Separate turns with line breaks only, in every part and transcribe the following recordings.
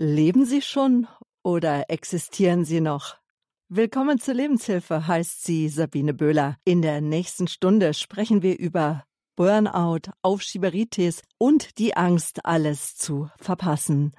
Leben Sie schon oder existieren Sie noch? Willkommen zur Lebenshilfe, heißt sie Sabine Böhler. In der nächsten Stunde sprechen wir über Burnout, Aufschieberitis und die Angst, alles zu verpassen.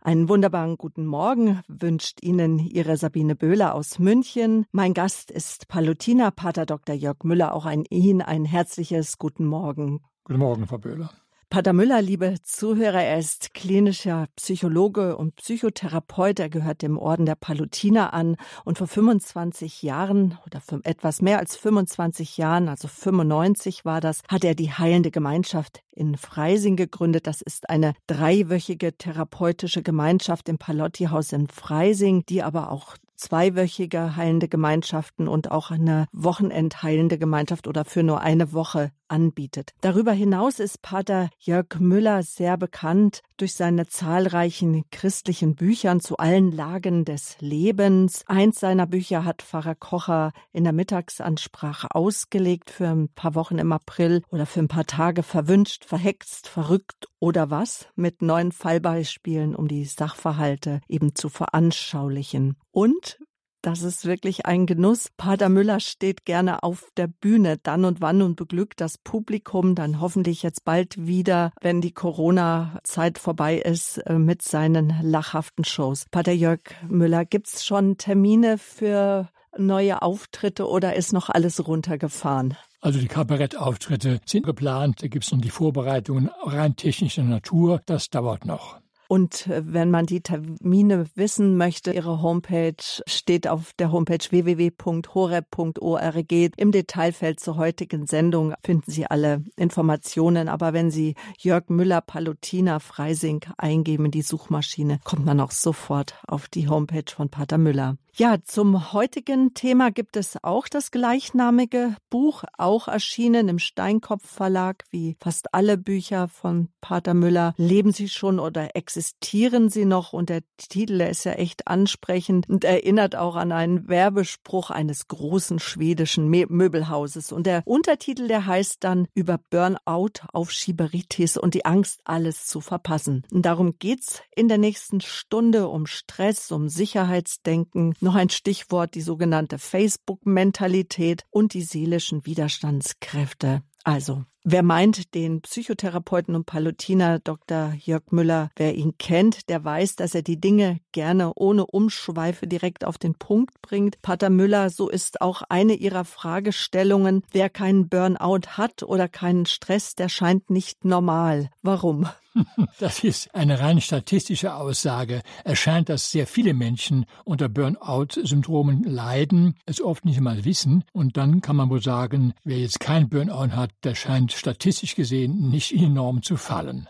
Einen wunderbaren guten Morgen wünscht Ihnen Ihre Sabine Böhler aus München. Mein Gast ist Palutiner Pater Dr. Jörg Müller. Auch ein Ihnen ein herzliches Guten Morgen.
Guten Morgen, Frau Böhler.
Pater Müller, liebe Zuhörer, er ist klinischer Psychologe und Psychotherapeut. Er gehört dem Orden der Palutiner an und vor 25 Jahren oder etwas mehr als 25 Jahren, also 95 war das, hat er die Heilende Gemeinschaft in Freising gegründet. Das ist eine dreiwöchige therapeutische Gemeinschaft im Palotti-Haus in Freising, die aber auch zweiwöchige heilende Gemeinschaften und auch eine Wochenendheilende Gemeinschaft oder für nur eine Woche anbietet. Darüber hinaus ist Pater Jörg Müller sehr bekannt durch seine zahlreichen christlichen Büchern zu allen Lagen des Lebens. Eins seiner Bücher hat Pfarrer Kocher in der Mittagsansprache ausgelegt für ein paar Wochen im April oder für ein paar Tage verwünscht, verhext, verrückt oder was mit neuen Fallbeispielen, um die Sachverhalte eben zu veranschaulichen. Und das ist wirklich ein Genuss. Pater Müller steht gerne auf der Bühne dann und wann und beglückt das Publikum dann hoffentlich jetzt bald wieder, wenn die Corona-Zeit vorbei ist, äh, mit seinen lachhaften Shows. Pater Jörg Müller, gibt's schon Termine für neue Auftritte oder ist noch alles runtergefahren?
Also die Kabarettauftritte sind geplant, da gibt es noch die Vorbereitungen rein technischer Natur, das dauert noch.
Und äh, wenn man die Termine wissen möchte, Ihre Homepage steht auf der Homepage www.horeb.org. Im Detailfeld zur heutigen Sendung finden Sie alle Informationen. Aber wenn Sie Jörg Müller Palutina Freising eingeben in die Suchmaschine, kommt man auch sofort auf die Homepage von Pater Müller. Ja, zum heutigen Thema gibt es auch das gleichnamige Buch, auch erschienen im Steinkopf Verlag, wie fast alle Bücher von Pater Müller. Leben Sie schon oder existieren Sie noch? Und der Titel, der ist ja echt ansprechend und erinnert auch an einen Werbespruch eines großen schwedischen Möbelhauses. Und der Untertitel, der heißt dann über Burnout, Aufschieberitis und die Angst, alles zu verpassen. Und darum geht's in der nächsten Stunde um Stress, um Sicherheitsdenken, noch ein Stichwort, die sogenannte Facebook-Mentalität und die seelischen Widerstandskräfte. Also, wer meint, den Psychotherapeuten und Palutiner Dr. Jörg Müller, wer ihn kennt, der weiß, dass er die Dinge gerne ohne Umschweife direkt auf den Punkt bringt. Pater Müller, so ist auch eine ihrer Fragestellungen, wer keinen Burnout hat oder keinen Stress, der scheint nicht normal. Warum?
Das ist eine rein statistische Aussage. Es scheint, dass sehr viele Menschen unter Burnout-Syndromen leiden, es oft nicht mal wissen. Und dann kann man wohl sagen, wer jetzt kein Burnout hat, der scheint statistisch gesehen nicht in die Norm zu fallen.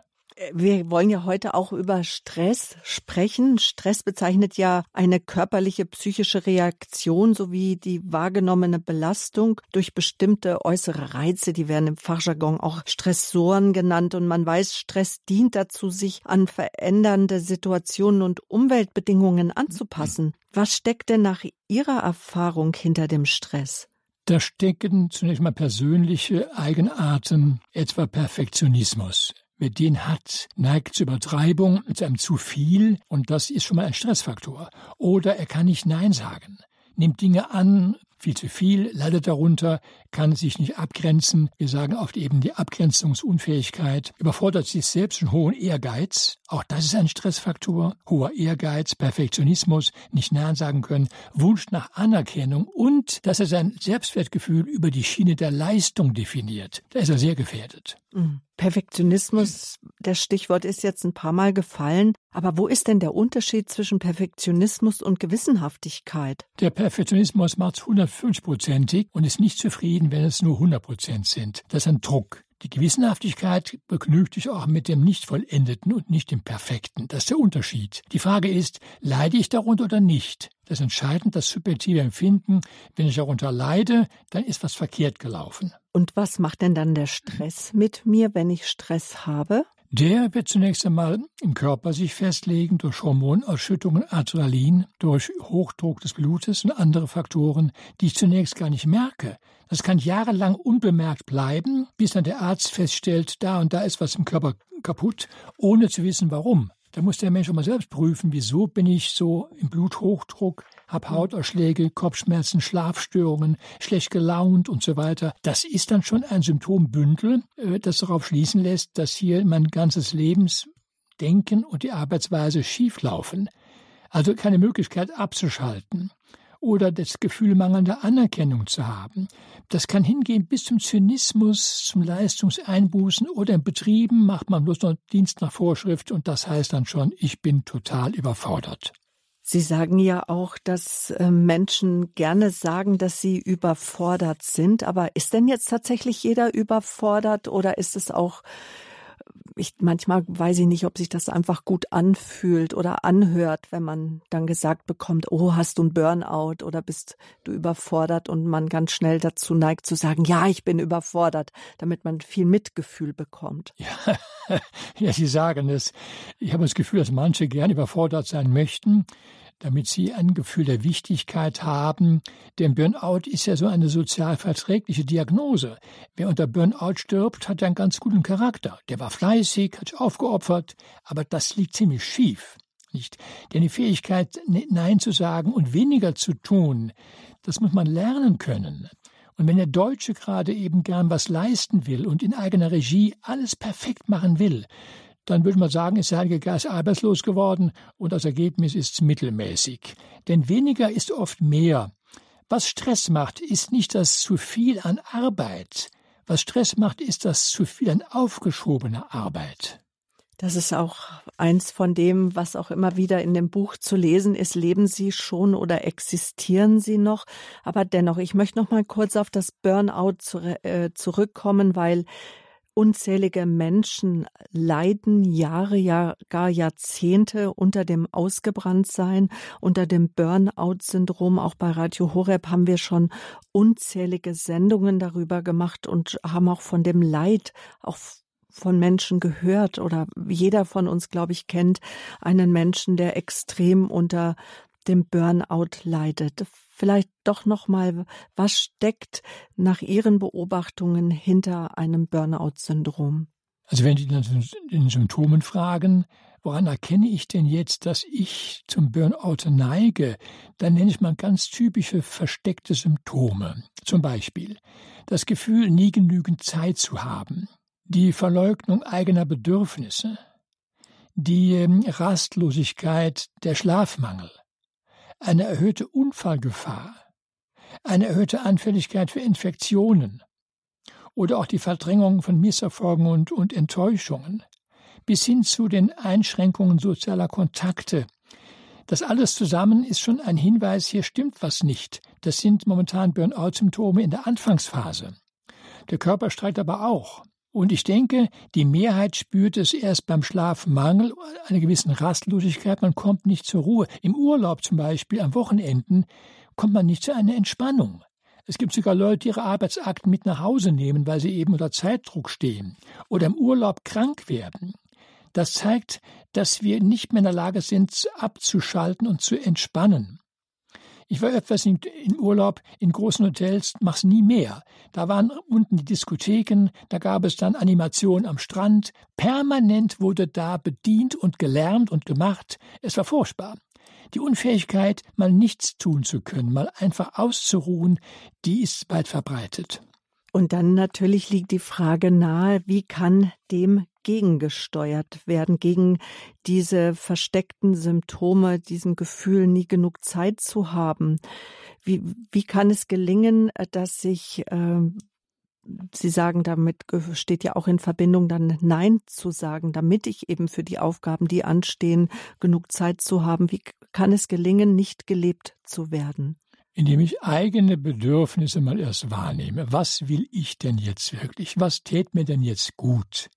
Wir wollen ja heute auch über Stress sprechen. Stress bezeichnet ja eine körperliche, psychische Reaktion sowie die wahrgenommene Belastung durch bestimmte äußere Reize. Die werden im Fachjargon auch Stressoren genannt. Und man weiß, Stress dient dazu, sich an verändernde Situationen und Umweltbedingungen anzupassen. Was steckt denn nach Ihrer Erfahrung hinter dem Stress?
Da stecken zunächst mal persönliche Eigenarten, etwa Perfektionismus. Wer den hat, neigt zur Übertreibung, zu einem zu viel und das ist schon mal ein Stressfaktor. Oder er kann nicht Nein sagen, nimmt Dinge an, viel zu viel, leidet darunter, kann sich nicht abgrenzen. Wir sagen oft eben die Abgrenzungsunfähigkeit, überfordert sich selbst schon hohen Ehrgeiz. Auch das ist ein Stressfaktor. Hoher Ehrgeiz, Perfektionismus, nicht Nein sagen können, Wunsch nach Anerkennung und dass er sein Selbstwertgefühl über die Schiene der Leistung definiert. Da ist er sehr gefährdet.
Mhm. Perfektionismus, das Stichwort ist jetzt ein paar Mal gefallen. Aber wo ist denn der Unterschied zwischen Perfektionismus und Gewissenhaftigkeit?
Der Perfektionismus macht es 150-prozentig und ist nicht zufrieden, wenn es nur 100 Prozent sind. Das ist ein Druck. Die Gewissenhaftigkeit begnügt sich auch mit dem Nicht-Vollendeten und nicht dem Perfekten. Das ist der Unterschied. Die Frage ist, leide ich darunter oder nicht? Das ist entscheidend, das subjektive Empfinden. Wenn ich darunter leide, dann ist was verkehrt gelaufen.
Und was macht denn dann der Stress mit mir, wenn ich Stress habe?
Der wird zunächst einmal im Körper sich festlegen durch Hormonausschüttungen, Adrenalin, durch Hochdruck des Blutes und andere Faktoren, die ich zunächst gar nicht merke. Das kann jahrelang unbemerkt bleiben, bis dann der Arzt feststellt, da und da ist was im Körper kaputt, ohne zu wissen warum. Da muss der Mensch auch mal selbst prüfen, wieso bin ich so im Bluthochdruck, habe Hautausschläge, Kopfschmerzen, Schlafstörungen, schlecht gelaunt und so weiter. Das ist dann schon ein Symptombündel, äh, das darauf schließen lässt, dass hier mein ganzes Lebensdenken und die Arbeitsweise schieflaufen. Also keine Möglichkeit abzuschalten oder das Gefühl mangelnder Anerkennung zu haben. Das kann hingehen bis zum Zynismus, zum Leistungseinbußen oder in Betrieben macht man bloß noch Dienst nach Vorschrift und das heißt dann schon, ich bin total überfordert.
Sie sagen ja auch, dass äh, Menschen gerne sagen, dass sie überfordert sind. Aber ist denn jetzt tatsächlich jeder überfordert oder ist es auch ich manchmal weiß ich nicht, ob sich das einfach gut anfühlt oder anhört, wenn man dann gesagt bekommt, oh, hast du ein Burnout oder bist du überfordert und man ganz schnell dazu neigt zu sagen, ja, ich bin überfordert, damit man viel Mitgefühl bekommt.
Ja, ja Sie sagen es. Ich habe das Gefühl, dass manche gern überfordert sein möchten damit sie ein Gefühl der Wichtigkeit haben. Denn Burnout ist ja so eine sozial verträgliche Diagnose. Wer unter Burnout stirbt, hat einen ganz guten Charakter. Der war fleißig, hat sich aufgeopfert, aber das liegt ziemlich schief. Nicht? Denn die Fähigkeit, Nein zu sagen und weniger zu tun, das muss man lernen können. Und wenn der Deutsche gerade eben gern was leisten will und in eigener Regie alles perfekt machen will, dann würde man sagen, ist der Heilige Geist arbeitslos geworden und das Ergebnis ist mittelmäßig. Denn weniger ist oft mehr. Was Stress macht, ist nicht das zu viel an Arbeit. Was Stress macht, ist das zu viel an aufgeschobener Arbeit.
Das ist auch eins von dem, was auch immer wieder in dem Buch zu lesen ist. Leben Sie schon oder existieren Sie noch? Aber dennoch, ich möchte noch mal kurz auf das Burnout äh, zurückkommen, weil Unzählige Menschen leiden Jahre, ja gar Jahrzehnte unter dem Ausgebranntsein, unter dem Burnout-Syndrom. Auch bei Radio Horeb haben wir schon unzählige Sendungen darüber gemacht und haben auch von dem Leid, auch von Menschen gehört oder jeder von uns, glaube ich, kennt einen Menschen, der extrem unter dem Burnout leidet vielleicht doch noch mal, was steckt nach Ihren Beobachtungen hinter einem Burnout-Syndrom?
Also wenn Sie den Symptomen fragen, woran erkenne ich denn jetzt, dass ich zum Burnout neige, dann nenne ich mal ganz typische versteckte Symptome. Zum Beispiel das Gefühl, nie genügend Zeit zu haben, die Verleugnung eigener Bedürfnisse, die ähm, Rastlosigkeit, der Schlafmangel, eine erhöhte Unfallgefahr, eine erhöhte Anfälligkeit für Infektionen oder auch die Verdrängung von Misserfolgen und, und Enttäuschungen bis hin zu den Einschränkungen sozialer Kontakte. Das alles zusammen ist schon ein Hinweis, hier stimmt was nicht. Das sind momentan Burnout-Symptome in der Anfangsphase. Der Körper streikt aber auch. Und ich denke, die Mehrheit spürt es erst beim Schlafmangel, einer gewissen Rastlosigkeit. Man kommt nicht zur Ruhe. Im Urlaub zum Beispiel, am Wochenenden, kommt man nicht zu einer Entspannung. Es gibt sogar Leute, die ihre Arbeitsakten mit nach Hause nehmen, weil sie eben unter Zeitdruck stehen oder im Urlaub krank werden. Das zeigt, dass wir nicht mehr in der Lage sind, abzuschalten und zu entspannen. Ich war öfters in, in Urlaub in großen Hotels, mach's nie mehr. Da waren unten die Diskotheken, da gab es dann Animationen am Strand. Permanent wurde da bedient und gelernt und gemacht. Es war furchtbar. Die Unfähigkeit, mal nichts tun zu können, mal einfach auszuruhen, die ist weit verbreitet.
Und dann natürlich liegt die Frage nahe, wie kann dem gegengesteuert werden, gegen diese versteckten Symptome, diesem Gefühl, nie genug Zeit zu haben. Wie, wie kann es gelingen, dass sich äh, Sie sagen, damit steht ja auch in Verbindung, dann Nein zu sagen, damit ich eben für die Aufgaben, die anstehen, genug Zeit zu haben. Wie kann es gelingen, nicht gelebt zu werden?
Indem ich eigene Bedürfnisse mal erst wahrnehme. Was will ich denn jetzt wirklich? Was tät mir denn jetzt gut?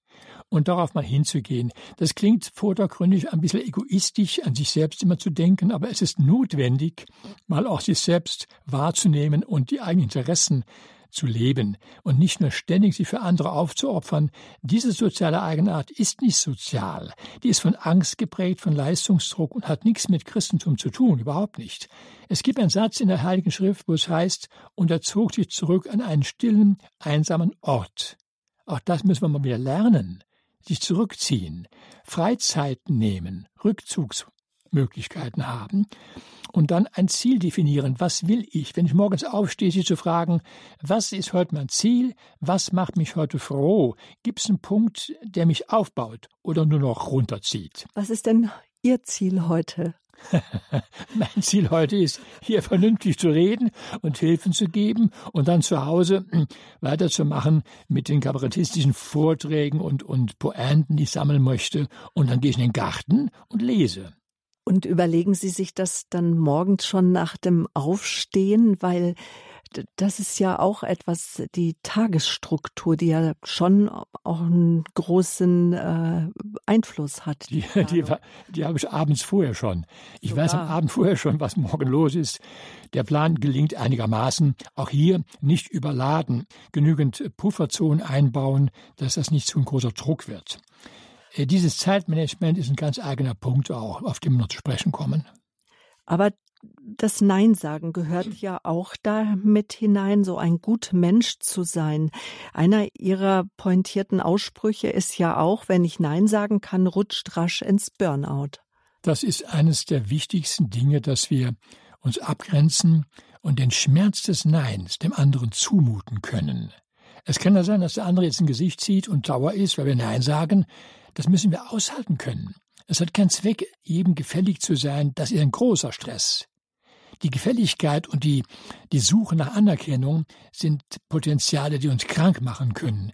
Und darauf mal hinzugehen. Das klingt vordergründig ein bisschen egoistisch, an sich selbst immer zu denken, aber es ist notwendig, mal auch sich selbst wahrzunehmen und die eigenen Interessen zu leben und nicht nur ständig sich für andere aufzuopfern. Diese soziale Eigenart ist nicht sozial. Die ist von Angst geprägt, von Leistungsdruck und hat nichts mit Christentum zu tun, überhaupt nicht. Es gibt einen Satz in der Heiligen Schrift, wo es heißt, und er zog sich zurück an einen stillen, einsamen Ort. Auch das müssen wir mal wieder lernen sich zurückziehen, Freizeit nehmen, Rückzugsmöglichkeiten haben und dann ein Ziel definieren. Was will ich? Wenn ich morgens aufstehe, sie zu fragen, was ist heute mein Ziel? Was macht mich heute froh? Gibt es einen Punkt, der mich aufbaut oder nur noch runterzieht?
Was ist denn Ihr Ziel heute?
mein Ziel heute ist, hier vernünftig zu reden und Hilfen zu geben und dann zu Hause hm, weiterzumachen mit den kabarettistischen Vorträgen und, und Pointen, die ich sammeln möchte. Und dann gehe ich in den Garten und lese.
Und überlegen Sie sich das dann morgens schon nach dem Aufstehen, weil das ist ja auch etwas, die Tagesstruktur, die ja schon auch einen großen äh, Einfluss hat.
Die, die, die, habe ich abends vorher schon. Ich Sogar. weiß am Abend vorher schon, was morgen los ist. Der Plan gelingt einigermaßen. Auch hier nicht überladen, genügend Pufferzonen einbauen, dass das nicht zu ein großer Druck wird. Äh, dieses Zeitmanagement ist ein ganz eigener Punkt auch, auf den wir noch zu sprechen kommen.
Aber das Nein sagen gehört ja auch da mit hinein, so ein gut Mensch zu sein. Einer ihrer pointierten Aussprüche ist ja auch, wenn ich Nein sagen kann, rutscht rasch ins Burnout.
Das ist eines der wichtigsten Dinge, dass wir uns abgrenzen und den Schmerz des Neins dem anderen zumuten können. Es kann ja sein, dass der andere jetzt ein Gesicht zieht und sauer ist, weil wir Nein sagen. Das müssen wir aushalten können. Es hat keinen Zweck, jedem gefällig zu sein. Das ist ein großer Stress. Die Gefälligkeit und die, die Suche nach Anerkennung sind Potenziale, die uns krank machen können.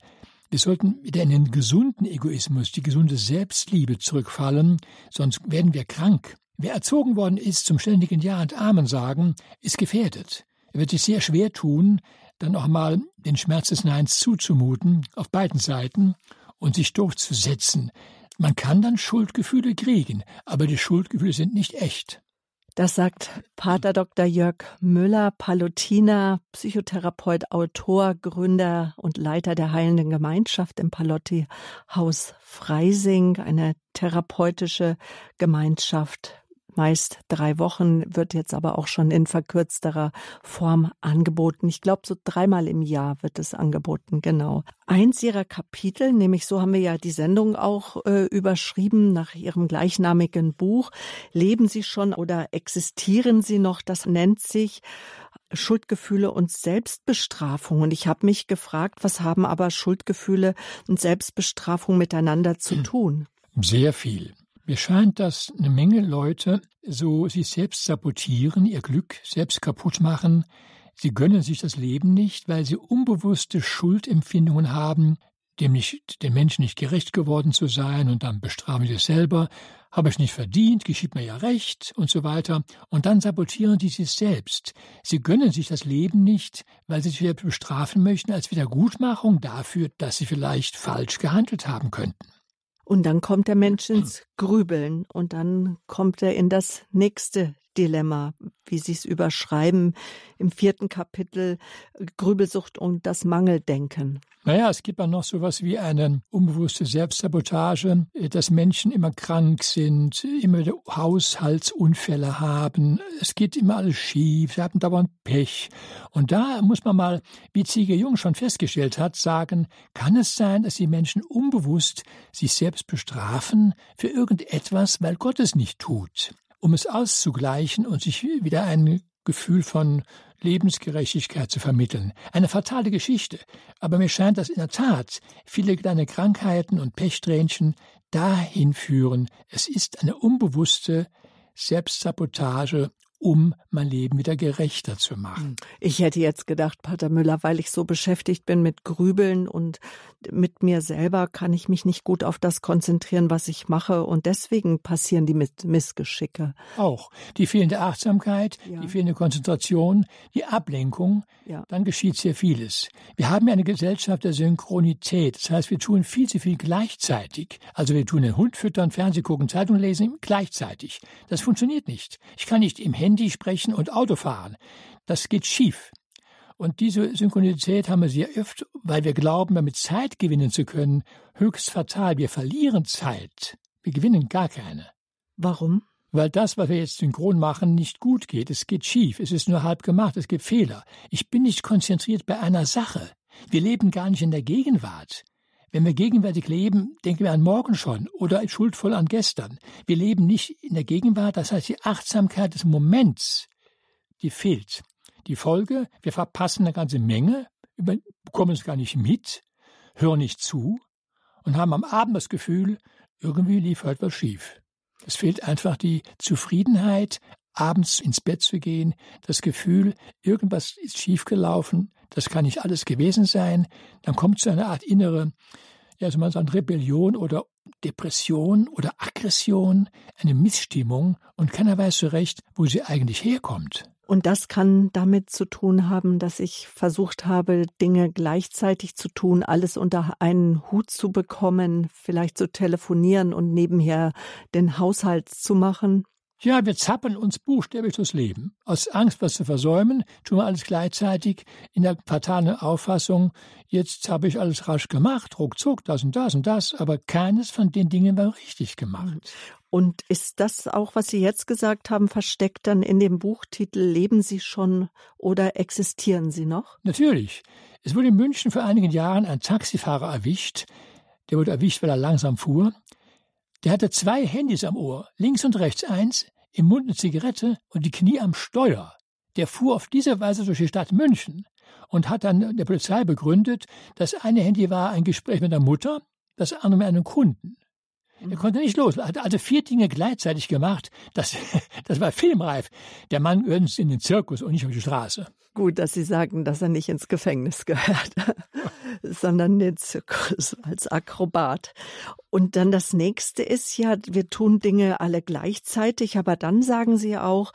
Wir sollten wieder in den gesunden Egoismus, die gesunde Selbstliebe zurückfallen, sonst werden wir krank. Wer erzogen worden ist zum ständigen Ja und Amen sagen, ist gefährdet. Er wird sich sehr schwer tun, dann auch mal den Schmerz des Neins zuzumuten, auf beiden Seiten, und sich durchzusetzen. Man kann dann Schuldgefühle kriegen, aber die Schuldgefühle sind nicht echt.
Das sagt Pater Dr. Jörg Müller, Palutiner, Psychotherapeut, Autor, Gründer und Leiter der Heilenden Gemeinschaft im Palotti Haus Freising, eine therapeutische Gemeinschaft meist drei Wochen, wird jetzt aber auch schon in verkürzterer Form angeboten. Ich glaube, so dreimal im Jahr wird es angeboten, genau. Eins ihrer Kapitel, nämlich so haben wir ja die Sendung auch äh, überschrieben nach ihrem gleichnamigen Buch, Leben Sie schon oder existieren Sie noch? Das nennt sich Schuldgefühle und Selbstbestrafung. Und ich habe mich gefragt, was haben aber Schuldgefühle und Selbstbestrafung miteinander zu tun?
Sehr viel. Mir scheint, dass eine Menge Leute so sich selbst sabotieren, ihr Glück selbst kaputt machen. Sie gönnen sich das Leben nicht, weil sie unbewusste Schuldempfindungen haben, dem nicht, den Menschen nicht gerecht geworden zu sein und dann bestrafen sie es selber, habe ich nicht verdient, geschieht mir ja recht und so weiter. Und dann sabotieren die sich selbst. Sie gönnen sich das Leben nicht, weil sie sich wieder bestrafen möchten als Wiedergutmachung dafür, dass sie vielleicht falsch gehandelt haben könnten.
Und dann kommt der Mensch ins Grübeln und dann kommt er in das nächste Dilemma, wie Sie es überschreiben im vierten Kapitel Grübelsucht und das Mangeldenken.
Naja, es gibt auch noch so etwas wie eine unbewusste Selbstsabotage, dass Menschen immer krank sind, immer Haushaltsunfälle haben, es geht immer alles schief, sie haben dauernd Pech. Und da muss man mal, wie Ziege Jung schon festgestellt hat, sagen, kann es sein, dass die Menschen unbewusst sich selbst bestrafen für irgendetwas, weil Gott es nicht tut, um es auszugleichen und sich wieder ein Gefühl von Lebensgerechtigkeit zu vermitteln. Eine fatale Geschichte, aber mir scheint, dass in der Tat viele kleine Krankheiten und Pechtränchen dahin führen. Es ist eine unbewusste Selbstsabotage um mein Leben wieder gerechter zu machen. Hm.
Ich hätte jetzt gedacht, Pater Müller, weil ich so beschäftigt bin mit Grübeln und mit mir selber, kann ich mich nicht gut auf das konzentrieren, was ich mache und deswegen passieren die Missgeschicke.
Auch die fehlende Achtsamkeit, ja. die fehlende Konzentration, die Ablenkung, ja. dann geschieht sehr vieles. Wir haben ja eine Gesellschaft der Synchronität, das heißt, wir tun viel zu viel gleichzeitig. Also wir tun den Hund füttern, Fernseh gucken, Zeitung lesen gleichzeitig. Das funktioniert nicht. Ich kann nicht im Handy Handy sprechen und Auto fahren. Das geht schief. Und diese Synchronität haben wir sehr oft, weil wir glauben, damit Zeit gewinnen zu können, höchst fatal. Wir verlieren Zeit. Wir gewinnen gar keine.
Warum?
Weil das, was wir jetzt synchron machen, nicht gut geht. Es geht schief. Es ist nur halb gemacht. Es gibt Fehler. Ich bin nicht konzentriert bei einer Sache. Wir leben gar nicht in der Gegenwart. Wenn wir gegenwärtig leben, denken wir an morgen schon oder schuldvoll an gestern. Wir leben nicht in der Gegenwart, das heißt die Achtsamkeit des Moments, die fehlt. Die Folge, wir verpassen eine ganze Menge, bekommen es gar nicht mit, hören nicht zu und haben am Abend das Gefühl, irgendwie lief heute was schief. Es fehlt einfach die Zufriedenheit, abends ins Bett zu gehen, das Gefühl, irgendwas ist schiefgelaufen, das kann nicht alles gewesen sein, dann kommt so eine Art innere, ja, so man sagt, Rebellion oder Depression oder Aggression, eine Missstimmung und keiner weiß so recht, wo sie eigentlich herkommt.
Und das kann damit zu tun haben, dass ich versucht habe, Dinge gleichzeitig zu tun, alles unter einen Hut zu bekommen, vielleicht zu telefonieren und nebenher den Haushalt zu machen.
Ja, wir zappeln uns buchstäblich durchs Leben. Aus Angst, was zu versäumen, tun wir alles gleichzeitig in der fatalen Auffassung, jetzt habe ich alles rasch gemacht, ruckzuck, das und das und das, aber keines von den Dingen war richtig gemacht.
Und ist das auch, was Sie jetzt gesagt haben, versteckt dann in dem Buchtitel Leben Sie schon oder existieren Sie noch?
Natürlich. Es wurde in München vor einigen Jahren ein Taxifahrer erwischt. Der wurde erwischt, weil er langsam fuhr. Der hatte zwei Handys am Ohr, links und rechts eins, im Mund eine Zigarette und die Knie am Steuer. Der fuhr auf diese Weise durch die Stadt München und hat dann der Polizei begründet, das eine Handy war ein Gespräch mit der Mutter, das andere mit einem Kunden. Er konnte nicht los. Er hatte also vier Dinge gleichzeitig gemacht. Das, das war filmreif. Der Mann gehört in den Zirkus und nicht auf die Straße.
Gut, dass Sie sagen, dass er nicht ins Gefängnis gehört, sondern in den Zirkus als Akrobat. Und dann das nächste ist ja, wir tun Dinge alle gleichzeitig, aber dann sagen Sie auch,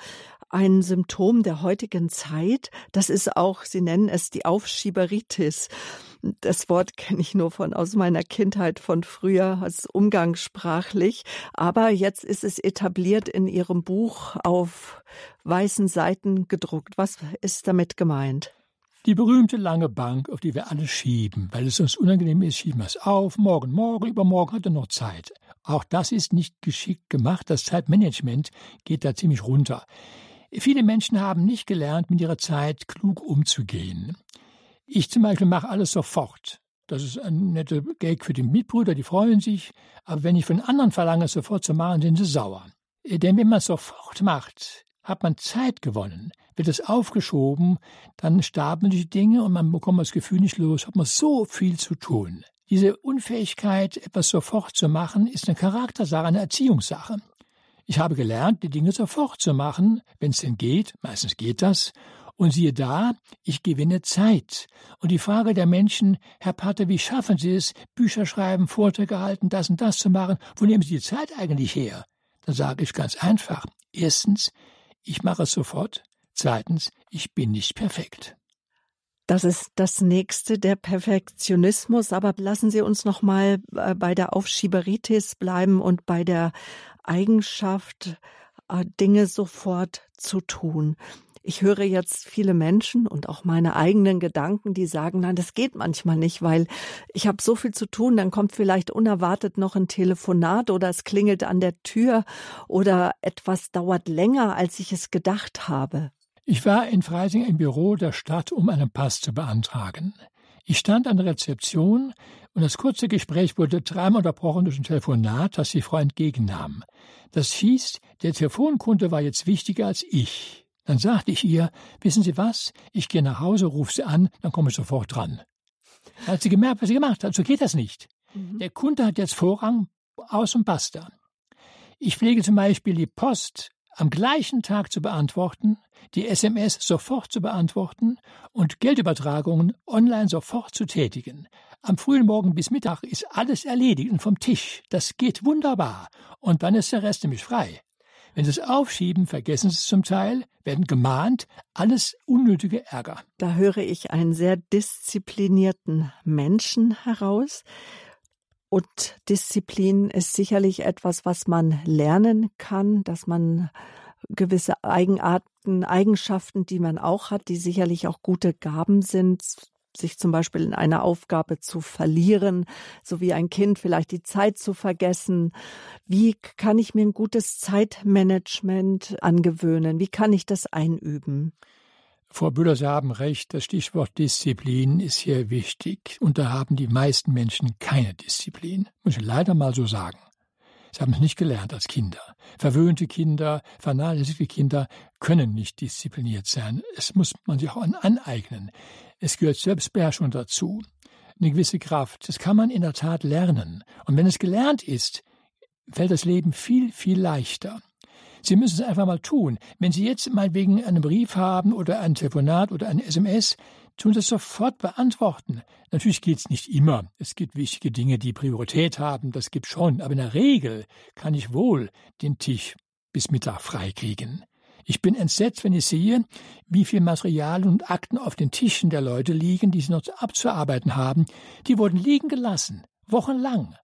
ein Symptom der heutigen Zeit. Das ist auch, Sie nennen es die Aufschieberitis. Das Wort kenne ich nur von aus meiner Kindheit von früher als umgangssprachlich. Aber jetzt ist es etabliert in Ihrem Buch auf weißen Seiten gedruckt. Was ist damit gemeint?
Die berühmte lange Bank, auf die wir alle schieben, weil es uns unangenehm ist, schieben wir es auf, morgen, morgen, übermorgen hat er noch Zeit. Auch das ist nicht geschickt gemacht. Das Zeitmanagement geht da ziemlich runter. Viele Menschen haben nicht gelernt, mit ihrer Zeit klug umzugehen. Ich zum Beispiel mache alles sofort. Das ist ein netter Gag für die Mitbrüder, die freuen sich. Aber wenn ich von anderen verlange, es sofort zu machen, sind sie sauer. Denn wenn man es sofort macht, hat man Zeit gewonnen. Wird es aufgeschoben, dann starben die Dinge und man bekommt das Gefühl nicht los, hat man so viel zu tun. Diese Unfähigkeit, etwas sofort zu machen, ist eine Charaktersache, eine Erziehungssache. Ich habe gelernt, die Dinge sofort zu machen, wenn es denn geht, meistens geht das, und siehe da, ich gewinne Zeit. Und die Frage der Menschen, Herr Pater, wie schaffen Sie es, Bücher schreiben, Vorträge halten, das und das zu machen, wo nehmen Sie die Zeit eigentlich her? Dann sage ich ganz einfach. Erstens, ich mache es sofort. Zweitens, ich bin nicht perfekt.
Das ist das nächste, der Perfektionismus. Aber lassen Sie uns noch mal äh, bei der Aufschieberitis bleiben und bei der Eigenschaft, äh, Dinge sofort zu tun. Ich höre jetzt viele Menschen und auch meine eigenen Gedanken, die sagen, nein, das geht manchmal nicht, weil ich habe so viel zu tun, dann kommt vielleicht unerwartet noch ein Telefonat oder es klingelt an der Tür oder etwas dauert länger, als ich es gedacht habe.
Ich war in Freising im Büro der Stadt, um einen Pass zu beantragen. Ich stand an der Rezeption und das kurze Gespräch wurde dreimal unterbrochen durch ein Telefonat, das die Frau entgegennahm. Das hieß, der Telefonkunde war jetzt wichtiger als ich. Dann sagte ich ihr, wissen Sie was, ich gehe nach Hause, rufe Sie an, dann komme ich sofort dran. Dann hat sie gemerkt, was sie gemacht hat. So geht das nicht. Mhm. Der Kunde hat jetzt Vorrang aus und basta. Ich pflege zum Beispiel die Post am gleichen Tag zu beantworten, die SMS sofort zu beantworten und Geldübertragungen online sofort zu tätigen. Am frühen Morgen bis Mittag ist alles erledigt und vom Tisch. Das geht wunderbar. Und dann ist der Rest nämlich frei. Wenn Sie es aufschieben, vergessen Sie es zum Teil, werden gemahnt, alles unnötige Ärger.
Da höre ich einen sehr disziplinierten Menschen heraus. Und Disziplin ist sicherlich etwas, was man lernen kann, dass man gewisse Eigenarten, Eigenschaften, die man auch hat, die sicherlich auch gute Gaben sind, sich zum Beispiel in einer Aufgabe zu verlieren, so wie ein Kind vielleicht die Zeit zu vergessen. Wie kann ich mir ein gutes Zeitmanagement angewöhnen? Wie kann ich das einüben?
Frau Büller, Sie haben recht, das Stichwort Disziplin ist hier wichtig. Und da haben die meisten Menschen keine Disziplin. Muss ich leider mal so sagen. Sie haben es nicht gelernt als Kinder. Verwöhnte Kinder, vernachlässigte Kinder können nicht diszipliniert sein. Es muss man sich auch aneignen. Es gehört Selbstbeherrschung dazu. Eine gewisse Kraft. Das kann man in der Tat lernen. Und wenn es gelernt ist, fällt das Leben viel, viel leichter. Sie müssen es einfach mal tun. Wenn Sie jetzt mal wegen einen Brief haben oder ein Telefonat oder ein SMS, tun es sofort beantworten. Natürlich geht es nicht immer. Es gibt wichtige Dinge, die Priorität haben, das gibt schon. Aber in der Regel kann ich wohl den Tisch bis Mittag freikriegen. Ich bin entsetzt, wenn ich sehe, wie viel Material und Akten auf den Tischen der Leute liegen, die sie noch abzuarbeiten haben. Die wurden liegen gelassen, wochenlang.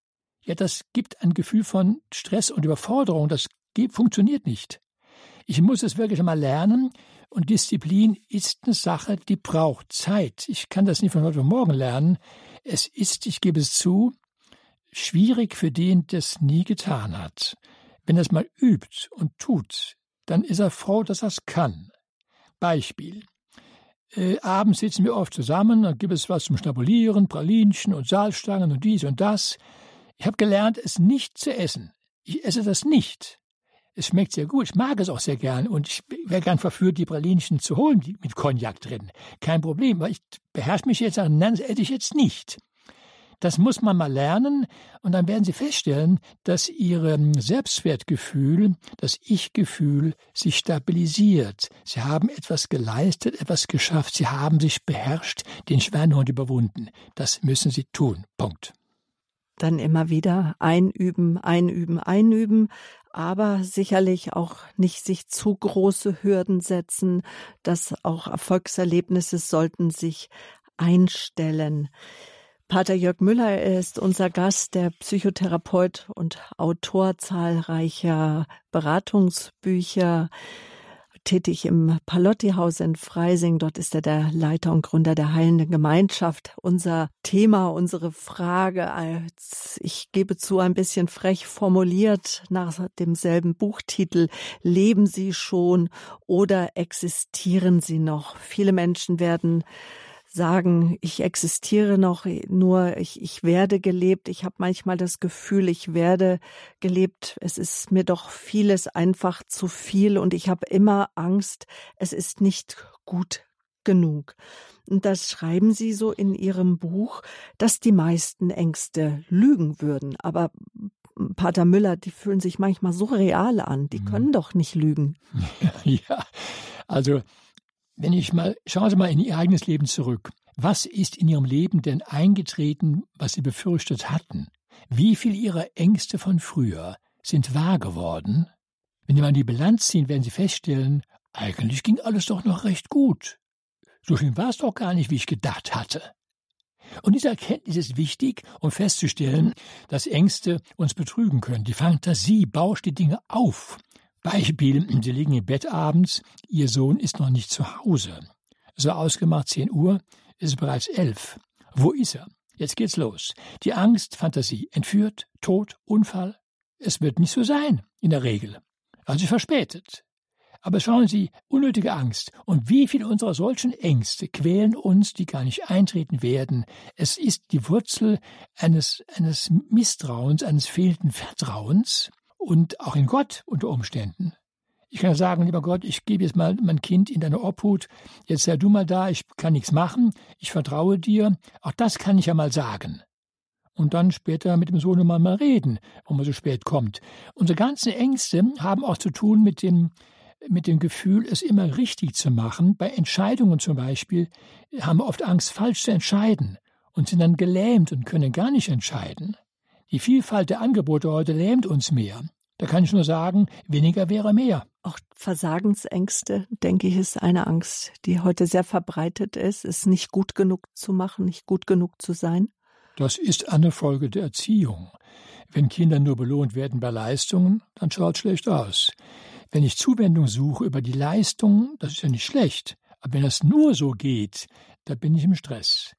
Ja, das gibt ein Gefühl von Stress und Überforderung. Das funktioniert nicht. Ich muss es wirklich mal lernen. Und Disziplin ist eine Sache, die braucht Zeit. Ich kann das nicht von heute auf morgen lernen. Es ist, ich gebe es zu, schwierig für den, der es nie getan hat. Wenn er es mal übt und tut, dann ist er froh, dass er es kann. Beispiel. Äh, abends sitzen wir oft zusammen, dann gibt es was zum Schnabulieren, Pralinchen und Salzstangen und dies und das. Ich habe gelernt, es nicht zu essen. Ich esse das nicht. Es schmeckt sehr gut. Ich mag es auch sehr gern. Und ich wäre gern verführt, die Pralinchen zu holen, die mit Cognac drin. Kein Problem. weil ich beherrsche mich jetzt, nein, das esse ich jetzt nicht. Das muss man mal lernen und dann werden Sie feststellen, dass Ihr Selbstwertgefühl, das Ich-Gefühl sich stabilisiert. Sie haben etwas geleistet, etwas geschafft, Sie haben sich beherrscht, den Schweinhund überwunden. Das müssen Sie tun. Punkt
dann immer wieder einüben, einüben, einüben, aber sicherlich auch nicht sich zu große Hürden setzen, dass auch Erfolgserlebnisse sollten sich einstellen. Pater Jörg Müller ist unser Gast, der Psychotherapeut und Autor zahlreicher Beratungsbücher tätig im Palotti-Haus in Freising. Dort ist er der Leiter und Gründer der Heilenden Gemeinschaft. Unser Thema, unsere Frage, als ich gebe zu, ein bisschen frech formuliert nach demselben Buchtitel, leben Sie schon oder existieren Sie noch? Viele Menschen werden sagen, ich existiere noch, nur ich, ich werde gelebt. Ich habe manchmal das Gefühl, ich werde gelebt. Es ist mir doch vieles einfach zu viel und ich habe immer Angst, es ist nicht gut genug. Und das schreiben Sie so in Ihrem Buch, dass die meisten Ängste lügen würden. Aber Pater Müller, die fühlen sich manchmal so real an. Die mhm. können doch nicht lügen.
Ja, also wenn ich mal, schauen Sie mal in Ihr eigenes Leben zurück. Was ist in Ihrem Leben denn eingetreten, was Sie befürchtet hatten? Wie viel Ihrer Ängste von früher sind wahr geworden? Wenn Sie mal die Bilanz ziehen, werden Sie feststellen, eigentlich ging alles doch noch recht gut. So schlimm war es doch gar nicht, wie ich gedacht hatte. Und diese Erkenntnis ist wichtig, um festzustellen, dass Ängste uns betrügen können. Die Fantasie bauscht die Dinge auf. Beispiel, Sie liegen im Bett abends, Ihr Sohn ist noch nicht zu Hause. So ausgemacht 10 Uhr, ist es bereits 11. Wo ist er? Jetzt geht's los. Die Angst, Fantasie, entführt, Tod, Unfall. Es wird nicht so sein, in der Regel. Also verspätet. Aber schauen Sie, unnötige Angst. Und wie viele unserer solchen Ängste quälen uns, die gar nicht eintreten werden. Es ist die Wurzel eines, eines Misstrauens, eines fehlenden Vertrauens und auch in Gott unter Umständen. Ich kann sagen, lieber Gott, ich gebe jetzt mal mein Kind in deine Obhut, jetzt sei du mal da, ich kann nichts machen, ich vertraue dir, auch das kann ich ja mal sagen. Und dann später mit dem Sohn mal, reden, warum er so spät kommt. Unsere ganzen Ängste haben auch zu tun mit dem, mit dem Gefühl, es immer richtig zu machen. Bei Entscheidungen zum Beispiel haben wir oft Angst, falsch zu entscheiden und sind dann gelähmt und können gar nicht entscheiden. Die Vielfalt der Angebote heute lähmt uns mehr. Da kann ich nur sagen, weniger wäre mehr.
Auch Versagensängste, denke ich, ist eine Angst, die heute sehr verbreitet ist, es nicht gut genug zu machen, nicht gut genug zu sein.
Das ist eine Folge der Erziehung. Wenn Kinder nur belohnt werden bei Leistungen, dann schaut es schlecht aus. Wenn ich Zuwendung suche über die Leistung, das ist ja nicht schlecht. Aber wenn das nur so geht, da bin ich im Stress.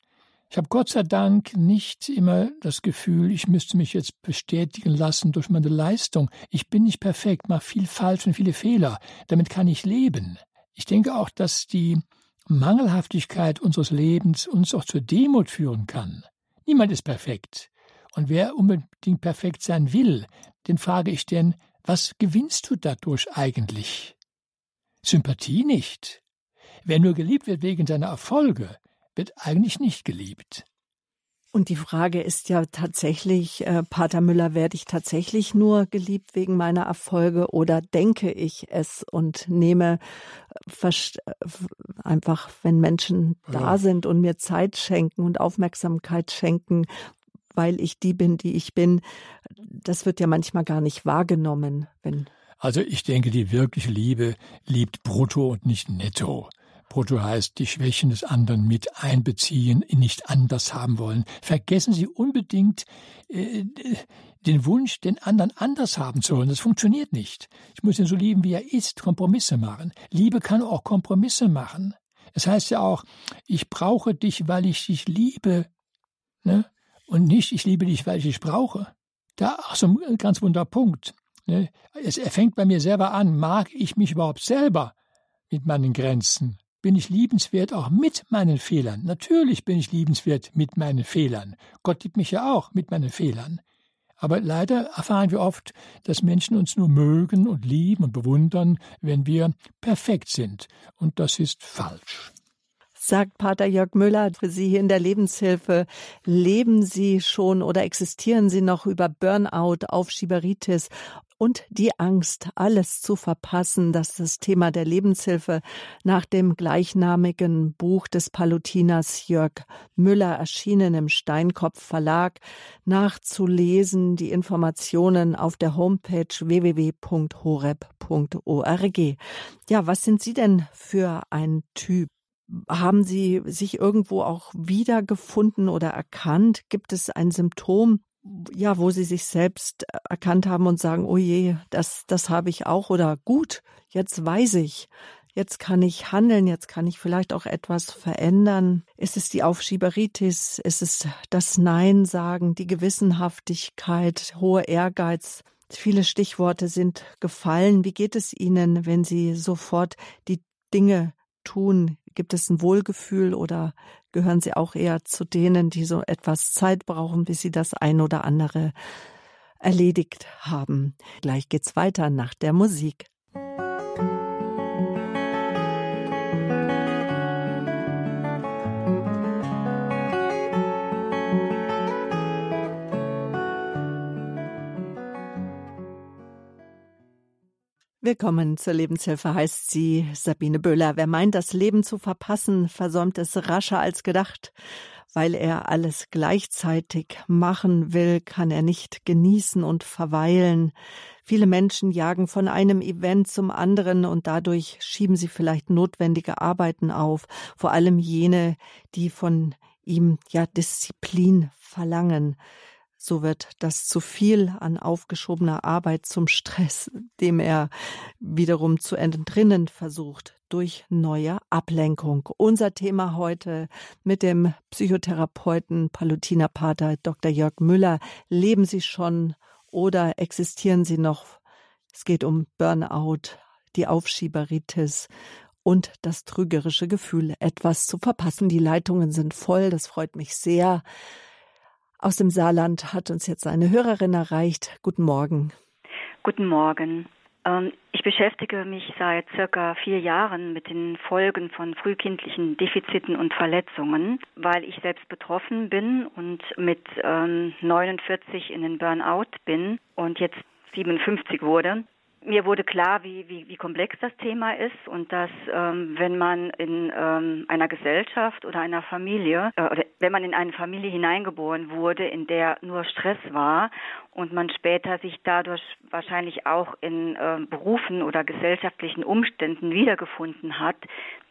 Ich habe Gott sei Dank nicht immer das Gefühl, ich müsste mich jetzt bestätigen lassen durch meine Leistung. Ich bin nicht perfekt, mache viel falsch und viele Fehler. Damit kann ich leben. Ich denke auch, dass die Mangelhaftigkeit unseres Lebens uns auch zur Demut führen kann. Niemand ist perfekt. Und wer unbedingt perfekt sein will, den frage ich denn, was gewinnst du dadurch eigentlich? Sympathie nicht. Wer nur geliebt wird wegen seiner Erfolge, wird eigentlich nicht geliebt.
Und die Frage ist ja tatsächlich, äh, Pater Müller, werde ich tatsächlich nur geliebt wegen meiner Erfolge oder denke ich es und nehme äh, einfach, wenn Menschen ja. da sind und mir Zeit schenken und Aufmerksamkeit schenken, weil ich die bin, die ich bin, das wird ja manchmal gar nicht wahrgenommen, wenn
also ich denke, die wirkliche Liebe liebt brutto und nicht netto. Brutto heißt, die Schwächen des anderen mit einbeziehen, nicht anders haben wollen. Vergessen Sie unbedingt äh, den Wunsch, den anderen anders haben zu wollen. Das funktioniert nicht. Ich muss ihn so lieben, wie er ist, Kompromisse machen. Liebe kann auch Kompromisse machen. Es heißt ja auch, ich brauche dich, weil ich dich liebe. Ne? Und nicht, ich liebe dich, weil ich dich brauche. Da auch so ein ganz wunder Punkt. Ne? Es fängt bei mir selber an. Mag ich mich überhaupt selber mit meinen Grenzen? Bin ich liebenswert auch mit meinen Fehlern. Natürlich bin ich liebenswert mit meinen Fehlern. Gott liebt mich ja auch mit meinen Fehlern. Aber leider erfahren wir oft, dass Menschen uns nur mögen und lieben und bewundern, wenn wir perfekt sind. Und das ist falsch.
Sagt Pater Jörg Müller für Sie hier in der Lebenshilfe. Leben Sie schon oder existieren Sie noch über Burnout, Aufschieberitis und die Angst, alles zu verpassen. Das das Thema der Lebenshilfe nach dem gleichnamigen Buch des Palutiners Jörg Müller, erschienen im Steinkopf Verlag. Nachzulesen die Informationen auf der Homepage www.horeb.org. Ja, was sind Sie denn für ein Typ? Haben Sie sich irgendwo auch wiedergefunden oder erkannt? Gibt es ein Symptom, ja, wo sie sich selbst erkannt haben und sagen, oh je, das, das habe ich auch oder gut, jetzt weiß ich, jetzt kann ich handeln, jetzt kann ich vielleicht auch etwas verändern. Ist es die Aufschieberitis? Ist es das Nein sagen, die Gewissenhaftigkeit, hoher Ehrgeiz? Viele Stichworte sind gefallen. Wie geht es Ihnen, wenn Sie sofort die Dinge tun? Gibt es ein Wohlgefühl oder gehören Sie auch eher zu denen, die so etwas Zeit brauchen, bis sie das ein oder andere erledigt haben? Gleich geht's weiter nach der Musik. Willkommen zur Lebenshilfe heißt sie Sabine Böhler. Wer meint, das Leben zu verpassen, versäumt es rascher als gedacht. Weil er alles gleichzeitig machen will, kann er nicht genießen und verweilen. Viele Menschen jagen von einem Event zum anderen und dadurch schieben sie vielleicht notwendige Arbeiten auf, vor allem jene, die von ihm ja Disziplin verlangen. So wird das zu viel an aufgeschobener Arbeit zum Stress, dem er wiederum zu entrinnen versucht durch neue Ablenkung. Unser Thema heute mit dem Psychotherapeuten Palutiner Pater Dr. Jörg Müller. Leben Sie schon oder existieren Sie noch? Es geht um Burnout, die Aufschieberitis und das trügerische Gefühl, etwas zu verpassen. Die Leitungen sind voll, das freut mich sehr. Aus dem Saarland hat uns jetzt eine Hörerin erreicht. Guten Morgen.
Guten Morgen. Ähm, ich beschäftige mich seit circa vier Jahren mit den Folgen von frühkindlichen Defiziten und Verletzungen, weil ich selbst betroffen bin und mit 49 ähm, in den Burnout bin und jetzt 57 wurde mir wurde klar, wie, wie, wie komplex das Thema ist und dass ähm, wenn man in ähm, einer Gesellschaft oder einer Familie äh, oder wenn man in eine Familie hineingeboren wurde, in der nur Stress war und man später sich dadurch wahrscheinlich auch in äh, Berufen oder gesellschaftlichen Umständen wiedergefunden hat,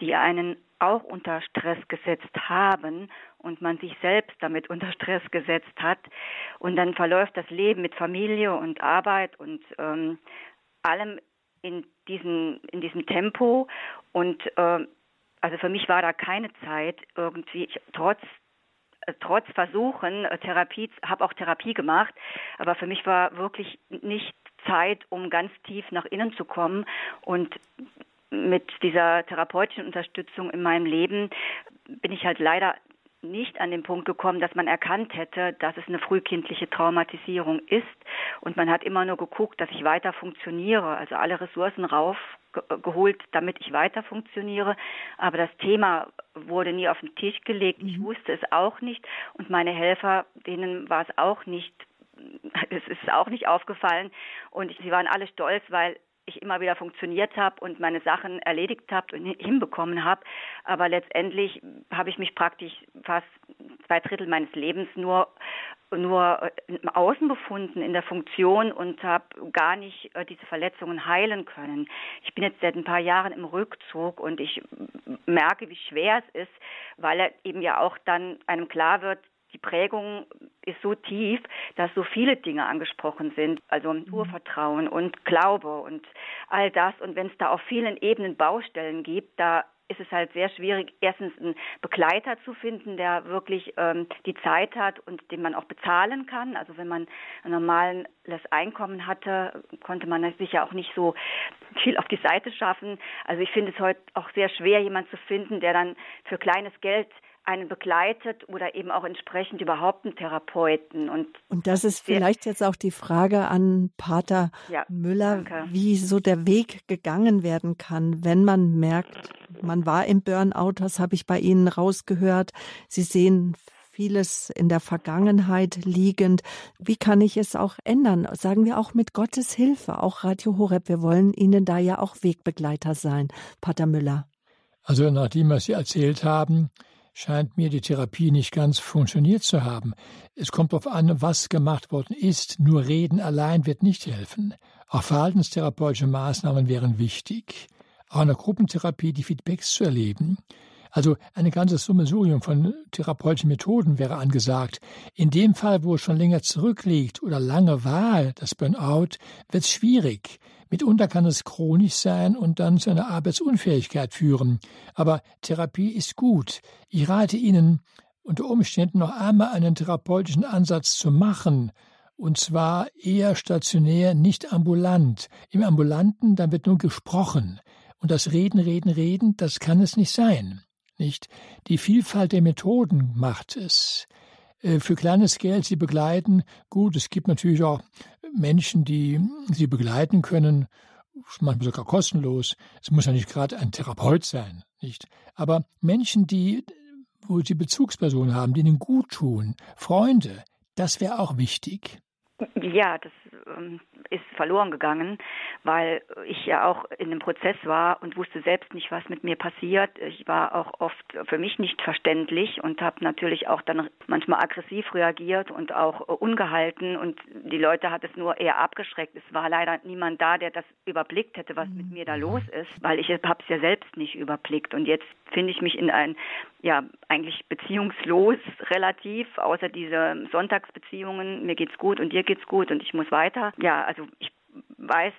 die einen auch unter Stress gesetzt haben und man sich selbst damit unter Stress gesetzt hat. Und dann verläuft das Leben mit Familie und Arbeit und ähm, allem in diesem, in diesem Tempo. Und äh, also für mich war da keine Zeit irgendwie, ich, trotz äh, trotz Versuchen, äh, Therapie, habe auch Therapie gemacht, aber für mich war wirklich nicht Zeit, um ganz tief nach innen zu kommen und mit dieser therapeutischen Unterstützung in meinem Leben bin ich halt leider nicht an den Punkt gekommen, dass man erkannt hätte, dass es eine frühkindliche Traumatisierung ist. Und man hat immer nur geguckt, dass ich weiter funktioniere, also alle Ressourcen raufgeholt, damit ich weiter funktioniere. Aber das Thema wurde nie auf den Tisch gelegt. Ich mhm. wusste es auch nicht. Und meine Helfer, denen war es auch nicht es ist auch nicht aufgefallen und sie waren alle stolz, weil ich immer wieder funktioniert habe und meine Sachen erledigt habe und hinbekommen habe. Aber letztendlich habe ich mich praktisch fast zwei Drittel meines Lebens nur nur im Außen befunden in der Funktion und habe gar nicht äh, diese Verletzungen heilen können. Ich bin jetzt seit ein paar Jahren im Rückzug und ich merke, wie schwer es ist, weil er eben ja auch dann einem klar wird, die Prägung ist so tief, dass so viele Dinge angesprochen sind, also mhm. Urvertrauen und Glaube und all das. Und wenn es da auf vielen Ebenen Baustellen gibt, da ist es halt sehr schwierig, erstens einen Begleiter zu finden, der wirklich ähm, die Zeit hat und den man auch bezahlen kann. Also wenn man ein normales Einkommen hatte, konnte man sich ja auch nicht so viel auf die Seite schaffen. Also ich finde es heute auch sehr schwer, jemanden zu finden, der dann für kleines Geld einen begleitet oder eben auch entsprechend überhaupt einen Therapeuten.
Und, und das ist vielleicht jetzt auch die Frage an Pater ja, Müller, danke. wie so der Weg gegangen werden kann, wenn man merkt, man war im Burnout, das habe ich bei Ihnen rausgehört. Sie sehen vieles in der Vergangenheit liegend. Wie kann ich es auch ändern? Sagen wir auch mit Gottes Hilfe, auch Radio Horeb. Wir wollen Ihnen da ja auch Wegbegleiter sein, Pater Müller.
Also nachdem, was Sie erzählt haben, scheint mir die Therapie nicht ganz funktioniert zu haben. Es kommt darauf an, was gemacht worden ist. Nur Reden allein wird nicht helfen. Auch verhaltenstherapeutische Maßnahmen wären wichtig. Auch in der Gruppentherapie die Feedbacks zu erleben. Also eine ganze Summensurium von therapeutischen Methoden wäre angesagt. In dem Fall, wo es schon länger zurückliegt oder lange war, das Burnout, wird es schwierig. Mitunter kann es chronisch sein und dann zu einer Arbeitsunfähigkeit führen. Aber Therapie ist gut. Ich rate Ihnen, unter Umständen noch einmal einen therapeutischen Ansatz zu machen. Und zwar eher stationär, nicht ambulant. Im Ambulanten, dann wird nur gesprochen. Und das Reden, Reden, Reden, das kann es nicht sein. Nicht? Die Vielfalt der Methoden macht es. Äh, für kleines Geld sie begleiten. Gut, es gibt natürlich auch Menschen, die sie begleiten können, manchmal sogar kostenlos. Es muss ja nicht gerade ein Therapeut sein, nicht? Aber Menschen, die, wo sie Bezugspersonen haben, die ihnen gut tun, Freunde, das wäre auch wichtig.
Ja, das ähm, ist verloren gegangen, weil ich ja auch in dem Prozess war und wusste selbst nicht, was mit mir passiert. Ich war auch oft für mich nicht verständlich und habe natürlich auch dann manchmal aggressiv reagiert und auch ungehalten und die Leute hat es nur eher abgeschreckt. Es war leider niemand da, der das überblickt hätte, was mit mir da los ist, weil ich habe es ja selbst nicht überblickt und jetzt finde ich mich in ein ja eigentlich beziehungslos relativ, außer diese Sonntagsbeziehungen. Mir geht's gut und dir geht's gut und ich muss weiter. Ja, also ich weiß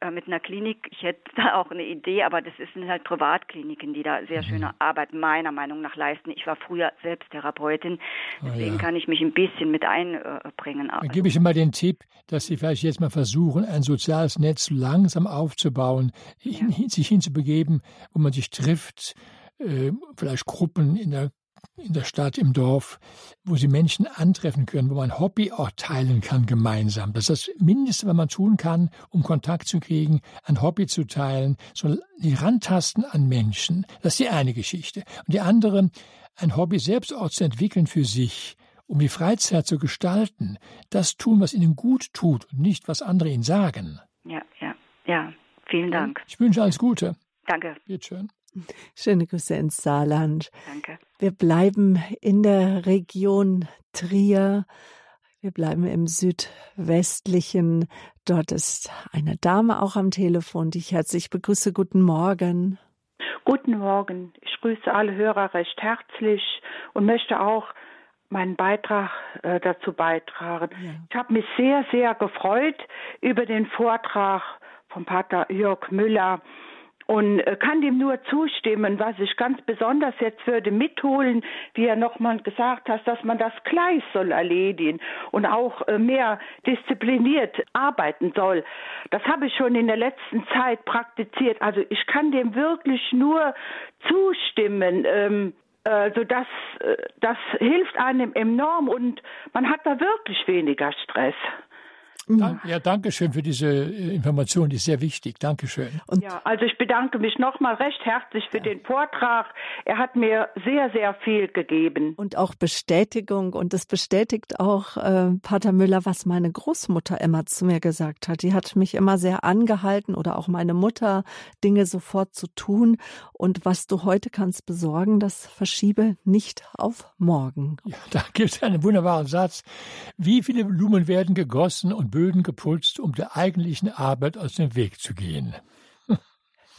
äh, mit einer Klinik, ich hätte da auch eine Idee, aber das sind halt Privatkliniken, die da sehr schöne mhm. Arbeit meiner Meinung nach leisten. Ich war früher selbst Therapeutin, ah, deswegen oh ja. kann ich mich ein bisschen mit einbringen.
Dann gebe ich immer den Tipp, dass Sie vielleicht jetzt mal versuchen, ein soziales Netz langsam aufzubauen, ja. sich hinzubegeben, wo man sich trifft, äh, vielleicht Gruppen in der in der Stadt, im Dorf, wo sie Menschen antreffen können, wo man Hobby auch teilen kann gemeinsam. Das ist das Mindeste, was man tun kann, um Kontakt zu kriegen, ein Hobby zu teilen, so die Randtasten an Menschen. Das ist die eine Geschichte. Und die andere, ein Hobby selbst auch zu entwickeln für sich, um die Freizeit zu gestalten. Das tun, was ihnen gut tut und nicht, was andere ihnen sagen.
Ja, ja, ja. Vielen Dank.
Ich wünsche alles Gute.
Danke.
Bitte schön.
Schöne Grüße ins Saarland.
Danke.
Wir bleiben in der Region Trier. Wir bleiben im südwestlichen. Dort ist eine Dame auch am Telefon, die ich herzlich begrüße. Guten Morgen.
Guten Morgen. Ich grüße alle Hörer recht herzlich und möchte auch meinen Beitrag äh, dazu beitragen. Ja. Ich habe mich sehr, sehr gefreut über den Vortrag von Pater Jörg Müller und äh, kann dem nur zustimmen. Was ich ganz besonders jetzt würde mitholen, wie er nochmal gesagt hat, dass man das gleich soll erledigen und auch äh, mehr diszipliniert arbeiten soll. Das habe ich schon in der letzten Zeit praktiziert. Also ich kann dem wirklich nur zustimmen. Ähm, also das, äh, das hilft einem enorm und man hat da wirklich weniger Stress.
Ja, danke schön für diese äh, Information, die ist sehr wichtig. Dankeschön.
Und ja, also ich bedanke mich nochmal recht herzlich für ja. den Vortrag. Er hat mir sehr, sehr viel gegeben.
Und auch Bestätigung. Und das bestätigt auch äh, Pater Müller, was meine Großmutter immer zu mir gesagt hat. Die hat mich immer sehr angehalten oder auch meine Mutter, Dinge sofort zu tun. Und was du heute kannst besorgen, das verschiebe nicht auf morgen.
Ja, da gibt es einen wunderbaren Satz. Wie viele Blumen werden gegossen und Böden geputzt, um der eigentlichen Arbeit aus dem Weg zu gehen.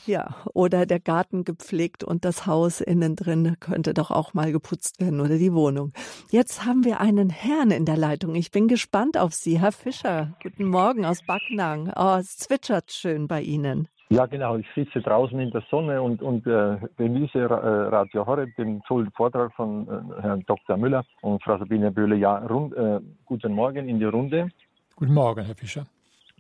Ja, oder der Garten gepflegt und das Haus innen drin könnte doch auch mal geputzt werden oder die Wohnung. Jetzt haben wir einen Herrn in der Leitung. Ich bin gespannt auf Sie, Herr Fischer. Guten Morgen aus Backnang. Oh, es zwitschert schön bei Ihnen.
Ja, genau. Ich sitze draußen in der Sonne und, und äh, genieße äh, Radio Horeb, den tollen Vortrag von äh, Herrn Dr. Müller und Frau Sabine Böhle. Ja, rund, äh, guten Morgen in die Runde.
Guten Morgen, Herr Fischer.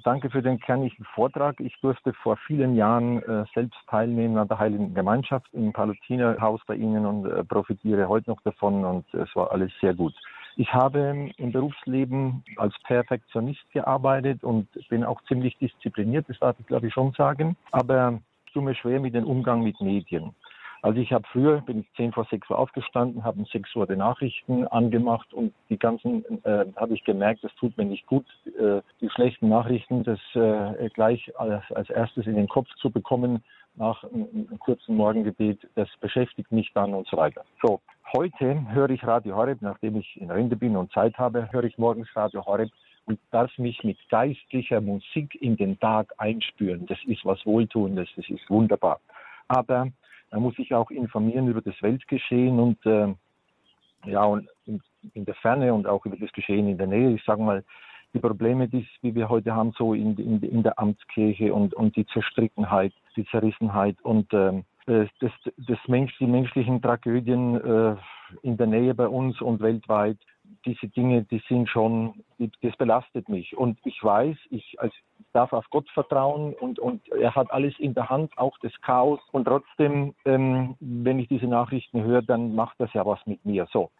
Danke für den kernigen Vortrag. Ich durfte vor vielen Jahren äh, selbst teilnehmen an der Heiligen Gemeinschaft im Palutinerhaus bei Ihnen und äh, profitiere heute noch davon und es war alles sehr gut. Ich habe im Berufsleben als Perfektionist gearbeitet und bin auch ziemlich diszipliniert, das darf ich glaube ich schon sagen, aber ich tue mir schwer mit dem Umgang mit Medien. Also ich habe früher, bin ich zehn vor sechs Uhr aufgestanden, habe um sechs Uhr die Nachrichten angemacht und die ganzen, äh, habe ich gemerkt, das tut mir nicht gut, äh, die schlechten Nachrichten, das äh, gleich als, als erstes in den Kopf zu bekommen nach einem, einem kurzen Morgengebet, das beschäftigt mich dann und so weiter. So, heute höre ich Radio Horeb, nachdem ich in Rente bin und Zeit habe, höre ich morgens Radio Horeb und darf mich mit geistlicher Musik in den Tag einspüren. Das ist was Wohltuendes, das ist wunderbar. Aber man muss sich auch informieren über das Weltgeschehen und äh, ja, und in, in, der Ferne und auch über das Geschehen in der Nähe. Ich sage mal, die Probleme, die, wir heute haben, so in, in, in der Amtskirche und, und die Zerstrittenheit, die Zerrissenheit und ähm, das, das Mensch, die menschlichen Tragödien äh, in der Nähe bei uns und weltweit, diese Dinge, die sind schon, das belastet mich. Und ich weiß, ich als darf auf Gott vertrauen und, und er hat alles in der Hand, auch das Chaos. Und trotzdem, ähm, wenn ich diese Nachrichten höre, dann macht das ja was mit mir. So.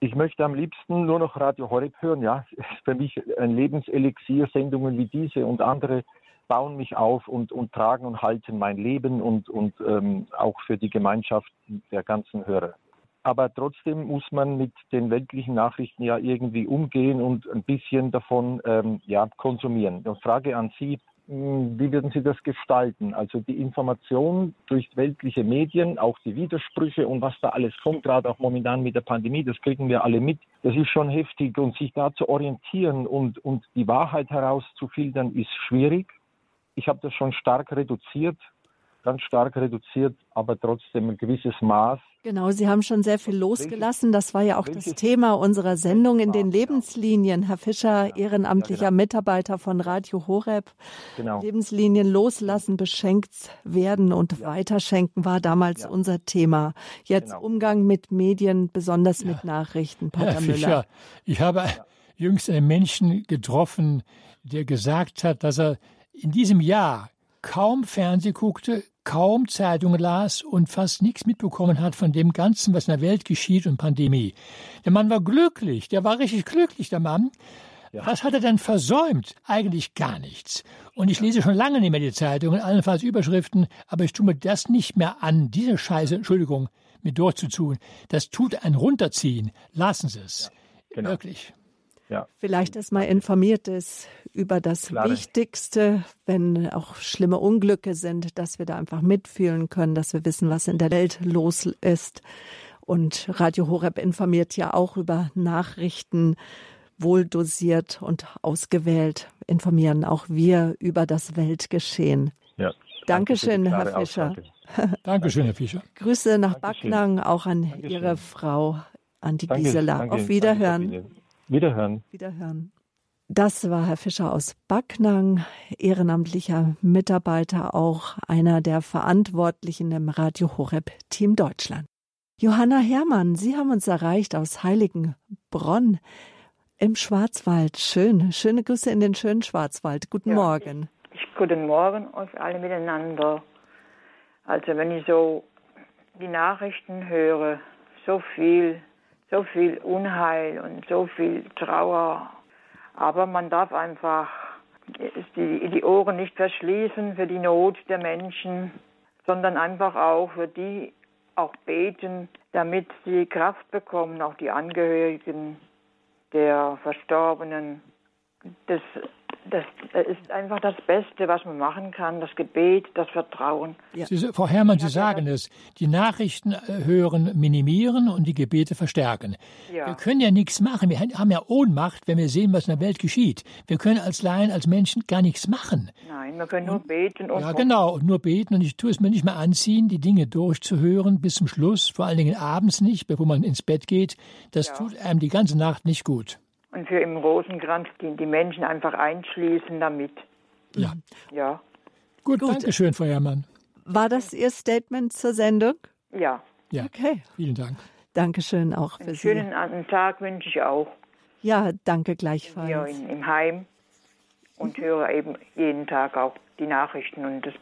Ich möchte am liebsten nur noch Radio Horeb hören. Ja, für mich ein Lebenselixier, Sendungen wie diese und andere bauen mich auf und, und tragen und halten mein Leben und, und ähm, auch für die Gemeinschaft der ganzen Hörer. Aber trotzdem muss man mit den weltlichen Nachrichten ja irgendwie umgehen und ein bisschen davon ähm, ja, konsumieren. Die Frage an Sie, hm, wie würden Sie das gestalten? Also die Information durch weltliche Medien, auch die Widersprüche und was da alles kommt, gerade auch momentan mit der Pandemie, das kriegen wir alle mit. Das ist schon heftig und sich da zu orientieren und, und die Wahrheit herauszufiltern, ist schwierig. Ich habe das schon stark reduziert, ganz stark reduziert, aber trotzdem ein gewisses Maß
Genau, Sie haben schon sehr viel losgelassen. Das war ja auch das Thema unserer Sendung in den Lebenslinien. Herr Fischer, ehrenamtlicher genau. Mitarbeiter von Radio Horeb. Genau. Lebenslinien loslassen, beschenkt werden und weiterschenken war damals unser Thema. Jetzt genau. Umgang mit Medien, besonders mit Nachrichten.
Pater Herr Fischer, Müller. ich habe jüngst einen Menschen getroffen, der gesagt hat, dass er in diesem Jahr kaum Fernseh guckte, kaum Zeitungen las und fast nichts mitbekommen hat von dem Ganzen, was in der Welt geschieht und Pandemie. Der Mann war glücklich, der war richtig glücklich, der Mann. Ja. Was hat er denn versäumt? Eigentlich gar nichts. Und ich lese schon lange nicht mehr die Zeitungen, allenfalls Überschriften, aber ich tue mir das nicht mehr an, diese Scheiße, Entschuldigung, mit durchzutun. Das tut ein runterziehen. Lassen Sie es. Ja, genau. Wirklich.
Ja. Vielleicht, man informiert ist über das Klare. Wichtigste, wenn auch schlimme Unglücke sind, dass wir da einfach mitfühlen können, dass wir wissen, was in der Welt los ist. Und Radio Horeb informiert ja auch über Nachrichten, wohl dosiert und ausgewählt informieren auch wir über das Weltgeschehen. Ja. Dankeschön, Herr Fischer.
Dankeschön, Herr Fischer.
Grüße nach Dankeschön. Backnang, auch an Dankeschön. Ihre Frau, an die Gisela. Danke, Auf Wiederhören.
Wiederhören.
Wiederhören. Das war Herr Fischer aus Backnang, ehrenamtlicher Mitarbeiter, auch einer der Verantwortlichen im Radio Horeb Team Deutschland. Johanna Herrmann, Sie haben uns erreicht aus Heiligenbronn im Schwarzwald. Schön, schöne Grüße in den schönen Schwarzwald. Guten ja, Morgen.
Ich, ich, guten Morgen euch alle miteinander. Also wenn ich so die Nachrichten höre, so viel, so viel Unheil und so viel Trauer. Aber man darf einfach die, die Ohren nicht verschließen für die Not der Menschen, sondern einfach auch für die auch beten, damit sie Kraft bekommen, auch die Angehörigen der Verstorbenen. Das das ist einfach das Beste, was man machen kann, das Gebet, das Vertrauen.
Ja. Sie, Frau Herrmann, Sie sagen es, die Nachrichten äh, hören minimieren und die Gebete verstärken. Ja. Wir können ja nichts machen, wir haben ja Ohnmacht, wenn wir sehen, was in der Welt geschieht. Wir können als Laien, als Menschen gar nichts machen.
Nein, wir können nur beten. Und
ja, genau, und nur beten und ich tue es mir nicht mehr anziehen, die Dinge durchzuhören bis zum Schluss, vor allen Dingen abends nicht, bevor man ins Bett geht. Das ja. tut einem die ganze Nacht nicht gut
und für im Rosenkranz die, die Menschen einfach einschließen damit.
Ja.
Ja.
Gut, Gut. danke schön, Frau Herrmann.
War das Ihr Statement zur Sendung?
Ja.
Ja. Okay. Vielen Dank.
Dankeschön auch für
Einen
Sie.
schönen Tag wünsche ich auch.
Ja, danke gleichfalls.
Hier in, im Heim und höre eben jeden Tag auch die Nachrichten und das,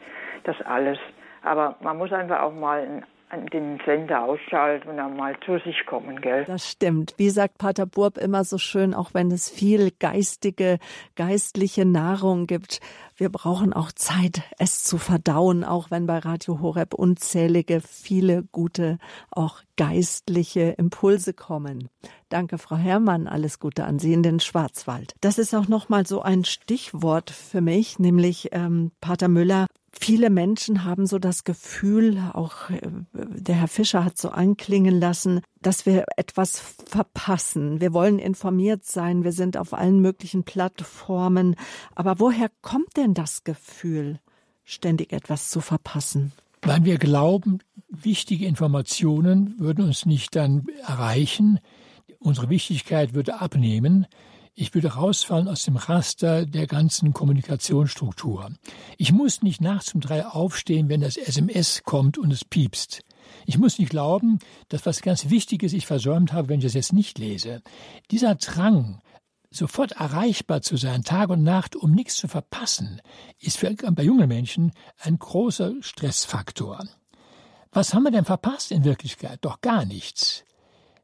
das alles. Aber man muss einfach auch mal ein den Sender ausschalten und dann mal zu sich kommen, gell?
Das stimmt. Wie sagt Pater Burb immer so schön, auch wenn es viel geistige, geistliche Nahrung gibt, wir brauchen auch Zeit, es zu verdauen, auch wenn bei Radio Horeb unzählige, viele gute, auch geistliche Impulse kommen. Danke, Frau Herrmann. Alles Gute an Sie in den Schwarzwald. Das ist auch nochmal so ein Stichwort für mich, nämlich ähm, Pater Müller. Viele Menschen haben so das Gefühl, auch äh, der Herr Fischer hat so anklingen lassen, dass wir etwas verpassen. Wir wollen informiert sein, wir sind auf allen möglichen Plattformen. Aber woher kommt denn das Gefühl, ständig etwas zu verpassen?
Weil wir glauben, wichtige Informationen würden uns nicht dann erreichen, unsere Wichtigkeit würde abnehmen, ich würde rausfallen aus dem Raster der ganzen Kommunikationsstruktur. Ich muss nicht nachts um drei aufstehen, wenn das SMS kommt und es piepst. Ich muss nicht glauben, dass was ganz Wichtiges ich versäumt habe, wenn ich es jetzt nicht lese. Dieser Drang, sofort erreichbar zu sein, Tag und Nacht, um nichts zu verpassen, ist für, bei jungen Menschen ein großer Stressfaktor. Was haben wir denn verpasst in Wirklichkeit? Doch gar nichts.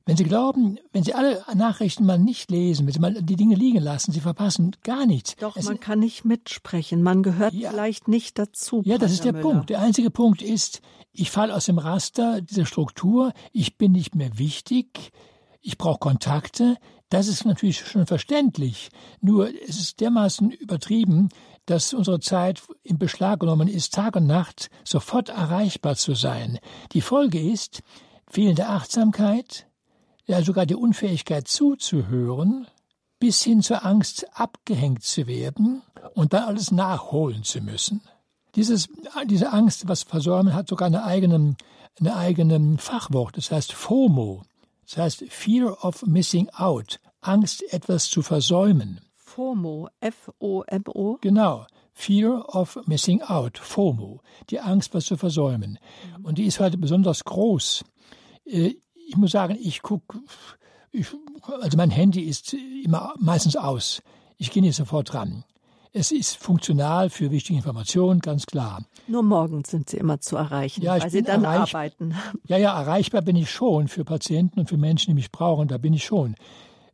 Wenn Sie glauben, wenn Sie alle Nachrichten mal nicht lesen, wenn Sie mal die Dinge liegen lassen, Sie verpassen gar nichts.
Doch, es man kann nicht mitsprechen. Man gehört ja, vielleicht nicht dazu.
Ja, das ist der
Müller.
Punkt. Der einzige Punkt ist, ich falle aus dem Raster dieser Struktur, ich bin nicht mehr wichtig, ich brauche Kontakte. Das ist natürlich schon verständlich. Nur es ist dermaßen übertrieben, dass unsere Zeit in Beschlag genommen ist, Tag und Nacht sofort erreichbar zu sein. Die Folge ist fehlende Achtsamkeit, ja sogar die Unfähigkeit zuzuhören, bis hin zur Angst abgehängt zu werden und dann alles nachholen zu müssen. Dieses, diese Angst, was versäumen, hat sogar eine eigene, eine eigene Fachwort, das heißt FOMO, das heißt Fear of Missing Out, Angst, etwas zu versäumen.
FOMO, F-O-M-O?
Genau, Fear of Missing Out, FOMO, die Angst, was zu versäumen. Mhm. Und die ist halt besonders groß. Ich muss sagen, ich gucke, also mein Handy ist immer meistens aus. Ich gehe nicht sofort dran. Es ist funktional für wichtige Informationen, ganz klar.
Nur morgens sind Sie immer zu erreichen, ja, weil Sie dann arbeiten.
Ja, ja, erreichbar bin ich schon für Patienten und für Menschen, die mich brauchen, da bin ich schon.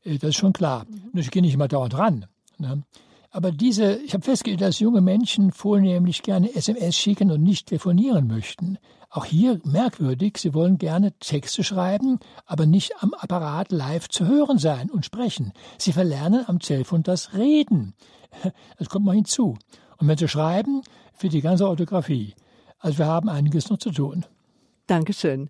Äh, das ist schon klar. Mhm. Nur ich gehe nicht immer dauernd ran. Ne? Aber diese, ich habe festgestellt, dass junge Menschen vornehmlich gerne SMS schicken und nicht telefonieren möchten. Auch hier merkwürdig, sie wollen gerne Texte schreiben, aber nicht am Apparat live zu hören sein und sprechen. Sie verlernen am Telefon das Reden. Das kommt mal hinzu. Und wenn sie schreiben, für die ganze Orthographie. Also wir haben einiges noch zu tun.
Dankeschön.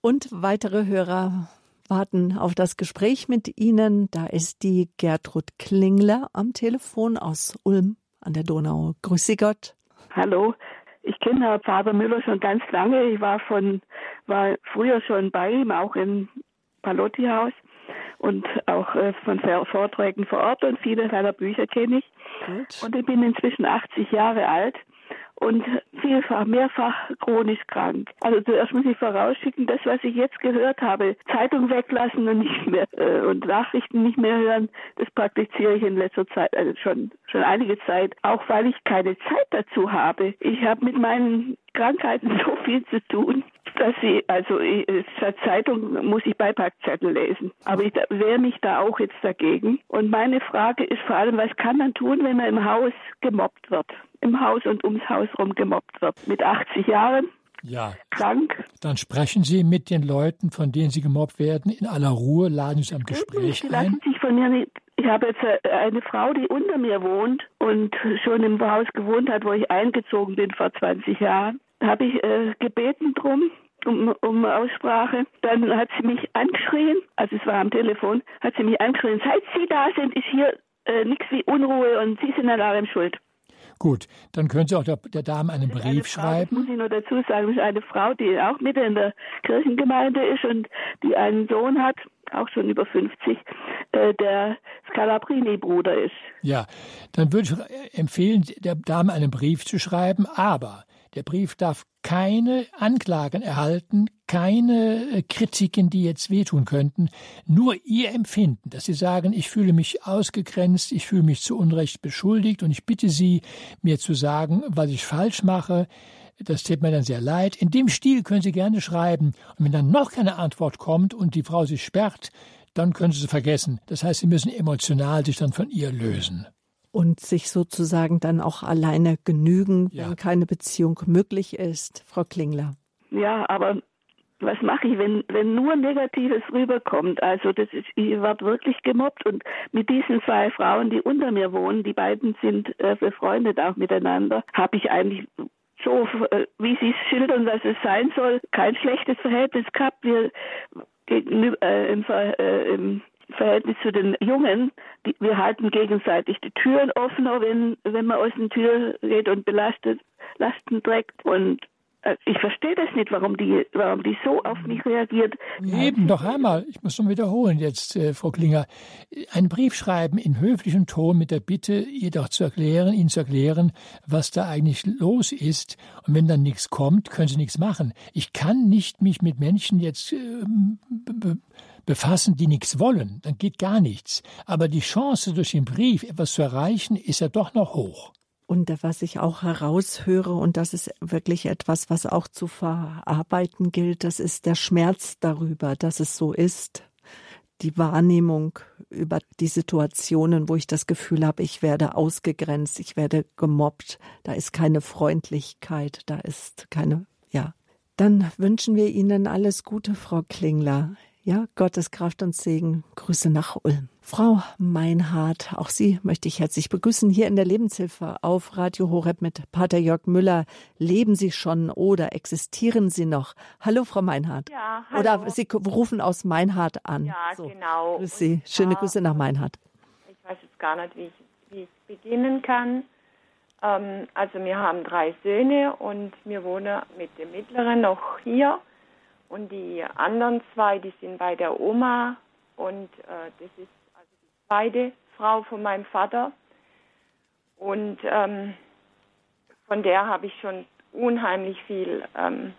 Und weitere Hörer warten auf das Gespräch mit Ihnen. Da ist die Gertrud Klingler am Telefon aus Ulm an der Donau. Grüß Sie Gott.
Hallo, ich kenne Herrn Pfarrer Müller schon ganz lange. Ich war von, war früher schon bei ihm, auch im Palotti-Haus. und auch äh, von Vorträgen vor Ort und viele seiner Bücher kenne ich. Gut. Und ich bin inzwischen 80 Jahre alt und vielfach, mehrfach chronisch krank. Also zuerst muss ich vorausschicken, das, was ich jetzt gehört habe, Zeitung weglassen und nicht mehr äh, und Nachrichten nicht mehr hören, das praktiziere ich in letzter Zeit, also schon schon einige Zeit, auch weil ich keine Zeit dazu habe. Ich habe mit meinen Krankheiten so viel zu tun, dass sie, also statt Zeitung muss ich Beipackzettel lesen. Aber ich wehre mich da auch jetzt dagegen. Und meine Frage ist vor allem, was kann man tun, wenn man im Haus gemobbt wird? Im Haus und ums Haus rum gemobbt wird. Mit 80 Jahren
ja.
krank.
Dann sprechen Sie mit den Leuten, von denen Sie gemobbt werden, in aller Ruhe, laden Sie am Gespräch
Sie lassen
ein.
sich von mir nicht ich habe jetzt äh, eine Frau, die unter mir wohnt und schon im Haus gewohnt hat, wo ich eingezogen bin vor 20 Jahren. Da habe ich äh, gebeten drum, um, um Aussprache. Dann hat sie mich angeschrien, also es war am Telefon, hat sie mich angeschrien, seit Sie da sind, ist hier äh, nichts wie Unruhe und Sie sind an allem schuld.
Gut, dann können Sie auch der, der Dame einen Brief
Frau,
schreiben.
muss ich nur dazu sagen, das ist eine Frau, die auch mit in der Kirchengemeinde ist und die einen Sohn hat, auch schon über 50, äh, der Scalabrini-Bruder ist.
Ja, dann würde ich empfehlen, der Dame einen Brief zu schreiben, aber der Brief darf keine Anklagen erhalten, keine äh, Kritiken, die jetzt wehtun könnten, nur ihr Empfinden, dass Sie sagen, ich fühle mich ausgegrenzt, ich fühle mich zu Unrecht beschuldigt und ich bitte Sie, mir zu sagen, was ich falsch mache. Das tut mir dann sehr leid. In dem Stil können Sie gerne schreiben. Und wenn dann noch keine Antwort kommt und die Frau sich sperrt, dann können Sie sie vergessen. Das heißt, Sie müssen emotional sich dann von ihr lösen
und sich sozusagen dann auch alleine genügen, ja. wenn keine Beziehung möglich ist. Frau Klingler.
Ja, aber was mache ich, wenn, wenn nur Negatives rüberkommt? Also das ist, ich werde wirklich gemobbt und mit diesen zwei Frauen, die unter mir wohnen, die beiden sind äh, befreundet auch miteinander, habe ich eigentlich so, äh, wie Sie es schildern, dass es sein soll, kein schlechtes Verhältnis gehabt. Wir äh, im, äh, im Verhältnis zu den Jungen, die, wir halten gegenseitig die Türen offener, wenn, wenn man aus der Tür geht und belastet, Lasten trägt. Und äh, ich verstehe das nicht, warum die, warum die so auf mich reagiert.
Eben noch einmal, ich muss noch wiederholen jetzt, äh, Frau Klinger, einen Brief schreiben in höflichem Ton mit der Bitte, ihr doch zu erklären, Ihnen zu erklären, was da eigentlich los ist. Und wenn dann nichts kommt, können Sie nichts machen. Ich kann nicht mich mit Menschen jetzt äh, befassen, die nichts wollen, dann geht gar nichts. Aber die Chance, durch den Brief etwas zu erreichen, ist ja doch noch hoch.
Und was ich auch heraushöre, und das ist wirklich etwas, was auch zu verarbeiten gilt, das ist der Schmerz darüber, dass es so ist. Die Wahrnehmung über die Situationen, wo ich das Gefühl habe, ich werde ausgegrenzt, ich werde gemobbt, da ist keine Freundlichkeit, da ist keine, ja. Dann wünschen wir Ihnen alles Gute, Frau Klingler. Ja, Gottes Kraft und Segen. Grüße nach Ulm. Frau Meinhardt, auch Sie möchte ich herzlich begrüßen hier in der Lebenshilfe auf Radio Horeb mit Pater Jörg Müller. Leben Sie schon oder existieren Sie noch? Hallo, Frau Meinhardt.
Ja, hallo.
Oder Sie rufen aus Meinhardt an.
Ja, so. genau.
Grüß Sie. Schöne Grüße nach Meinhardt.
Ich weiß jetzt gar nicht, wie ich, wie ich beginnen kann. Ähm, also wir haben drei Söhne und wir wohnen mit dem Mittleren noch hier. Und die anderen zwei, die sind bei der Oma. Und äh, das ist also die zweite Frau von meinem Vater. Und ähm, von der habe ich schon unheimlich viel ähm,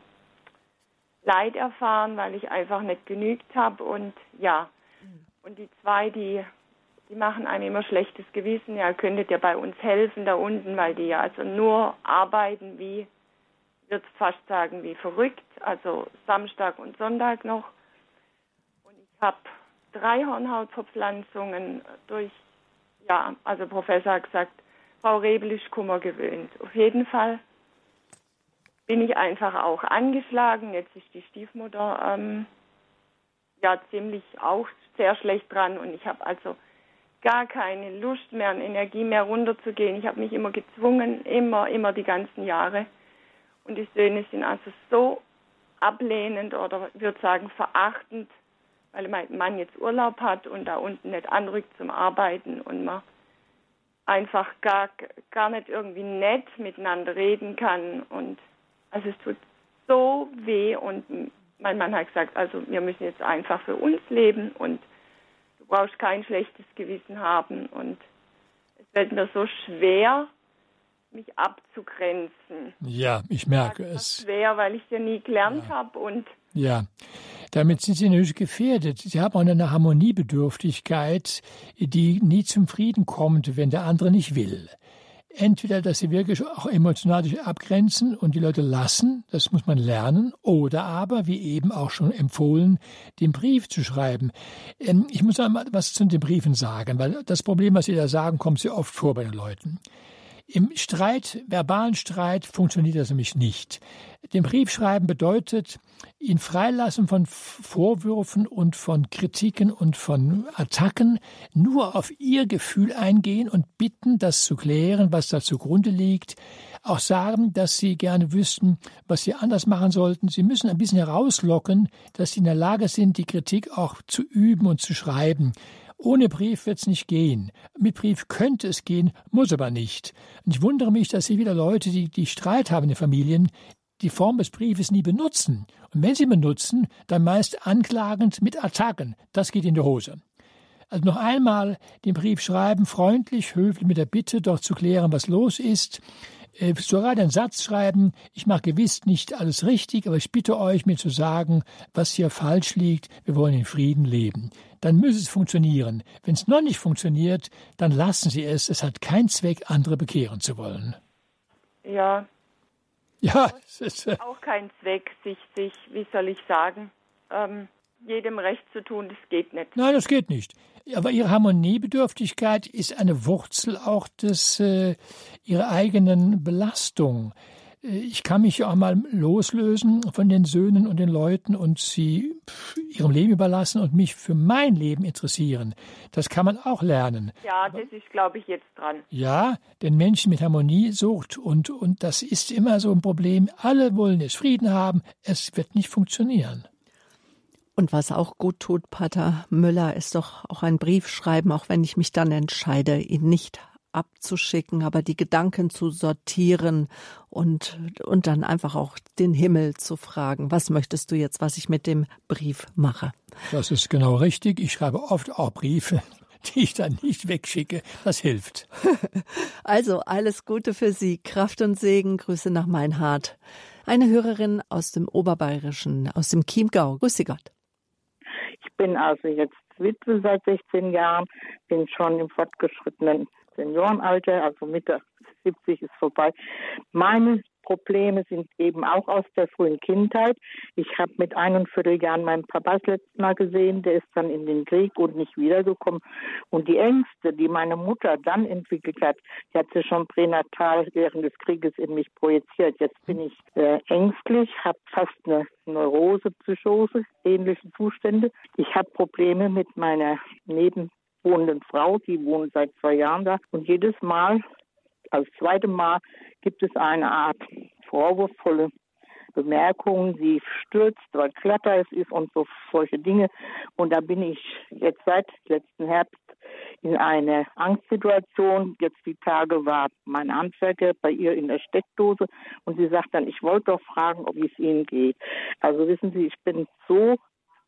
Leid erfahren, weil ich einfach nicht genügt habe. Und ja, und die zwei, die, die machen einem immer schlechtes Gewissen. Ja, könntet ihr bei uns helfen da unten, weil die ja also nur arbeiten wie würde fast sagen, wie verrückt, also Samstag und Sonntag noch. Und ich habe drei Hornhautverpflanzungen durch, ja, also Professor hat gesagt, Frau Rebel ist Kummer gewöhnt. Auf jeden Fall bin ich einfach auch angeschlagen. Jetzt ist die Stiefmutter ähm, ja ziemlich auch sehr schlecht dran und ich habe also gar keine Lust mehr und Energie mehr runterzugehen. Ich habe mich immer gezwungen, immer, immer die ganzen Jahre. Und die Söhne sind also so ablehnend oder würde sagen verachtend, weil mein Mann jetzt Urlaub hat und da unten nicht anrückt zum Arbeiten und man einfach gar, gar nicht irgendwie nett miteinander reden kann. Und also es tut so weh und mein Mann hat gesagt, also wir müssen jetzt einfach für uns leben und brauchst kein schlechtes Gewissen haben. Und es fällt mir so schwer, mich abzugrenzen.
Ja, ich merke es.
Schwer, weil ich ja nie gelernt ja. habe und
ja, damit sind sie natürlich gefährdet. Sie haben auch eine Harmoniebedürftigkeit, die nie zum Frieden kommt, wenn der andere nicht will. Entweder, dass sie wirklich auch emotional sich abgrenzen und die Leute lassen, das muss man lernen, oder aber, wie eben auch schon empfohlen, den Brief zu schreiben. Ähm, ich muss einmal was zu den Briefen sagen, weil das Problem, was Sie da sagen, kommt sehr oft vor bei den Leuten. Im Streit, verbalen Streit, funktioniert das nämlich nicht. Den Brief schreiben bedeutet, ihn freilassen von Vorwürfen und von Kritiken und von Attacken, nur auf ihr Gefühl eingehen und bitten, das zu klären, was da zugrunde liegt, auch sagen, dass sie gerne wüssten, was sie anders machen sollten. Sie müssen ein bisschen herauslocken, dass sie in der Lage sind, die Kritik auch zu üben und zu schreiben. Ohne Brief wird es nicht gehen. Mit Brief könnte es gehen, muss aber nicht. Und ich wundere mich, dass Sie wieder Leute, die, die Streit haben in den Familien, die Form des Briefes nie benutzen. Und wenn sie benutzen, dann meist anklagend mit Attacken. Das geht in die Hose. Also noch einmal den Brief schreiben, freundlich, höflich mit der Bitte, doch zu klären, was los ist. Äh, sogar den Satz schreiben, ich mache gewiss nicht alles richtig, aber ich bitte euch, mir zu sagen, was hier falsch liegt. Wir wollen in Frieden leben dann müsse es funktionieren. Wenn es noch nicht funktioniert, dann lassen Sie es. Es hat keinen Zweck, andere bekehren zu wollen.
Ja.
Ja,
es ist äh auch kein Zweck, sich, sich, wie soll ich sagen, ähm, jedem recht zu tun, das geht nicht.
Nein, das geht nicht. Aber ihre Harmoniebedürftigkeit ist eine Wurzel auch des äh, ihrer eigenen Belastung. Ich kann mich auch mal loslösen von den Söhnen und den Leuten und sie ihrem Leben überlassen und mich für mein Leben interessieren. Das kann man auch lernen.
Ja, das ist, glaube ich, jetzt dran.
Ja, denn Menschen mit Harmonie sucht und, und das ist immer so ein Problem. Alle wollen jetzt Frieden haben. Es wird nicht funktionieren.
Und was auch gut tut, Pater Müller, ist doch auch ein Brief schreiben, auch wenn ich mich dann entscheide, ihn nicht abzuschicken, aber die Gedanken zu sortieren und, und dann einfach auch den Himmel zu fragen, was möchtest du jetzt, was ich mit dem Brief mache?
Das ist genau richtig. Ich schreibe oft auch Briefe, die ich dann nicht wegschicke. Das hilft.
Also alles Gute für Sie. Kraft und Segen. Grüße nach Meinhard. Eine Hörerin aus dem Oberbayerischen, aus dem Chiemgau. Grüße Gott.
Ich bin also jetzt Witwe seit 16 Jahren, bin schon im fortgeschrittenen Seniorenalter, also Mitte 70 ist vorbei. Meine Probleme sind eben auch aus der frühen Kindheit. Ich habe mit einem Vierteljahren meinen Papa das letzte Mal gesehen, der ist dann in den Krieg und nicht wiedergekommen. Und die Ängste, die meine Mutter dann entwickelt hat, die hat sie schon pränatal während des Krieges in mich projiziert. Jetzt bin ich äh, ängstlich, habe fast eine Neurose, Psychose, ähnliche Zustände. Ich habe Probleme mit meiner Neben wohnenden Frau, die wohnt seit zwei Jahren da. Und jedes Mal, als zweite Mal, gibt es eine Art vorwurfsvolle Bemerkungen, sie stürzt, weil Klatter es ist und so solche Dinge. Und da bin ich jetzt seit letzten Herbst in einer Angstsituation. Jetzt die Tage war mein Handwerker bei ihr in der Steckdose und sie sagt dann, ich wollte doch fragen, ob es Ihnen geht. Also wissen Sie, ich bin so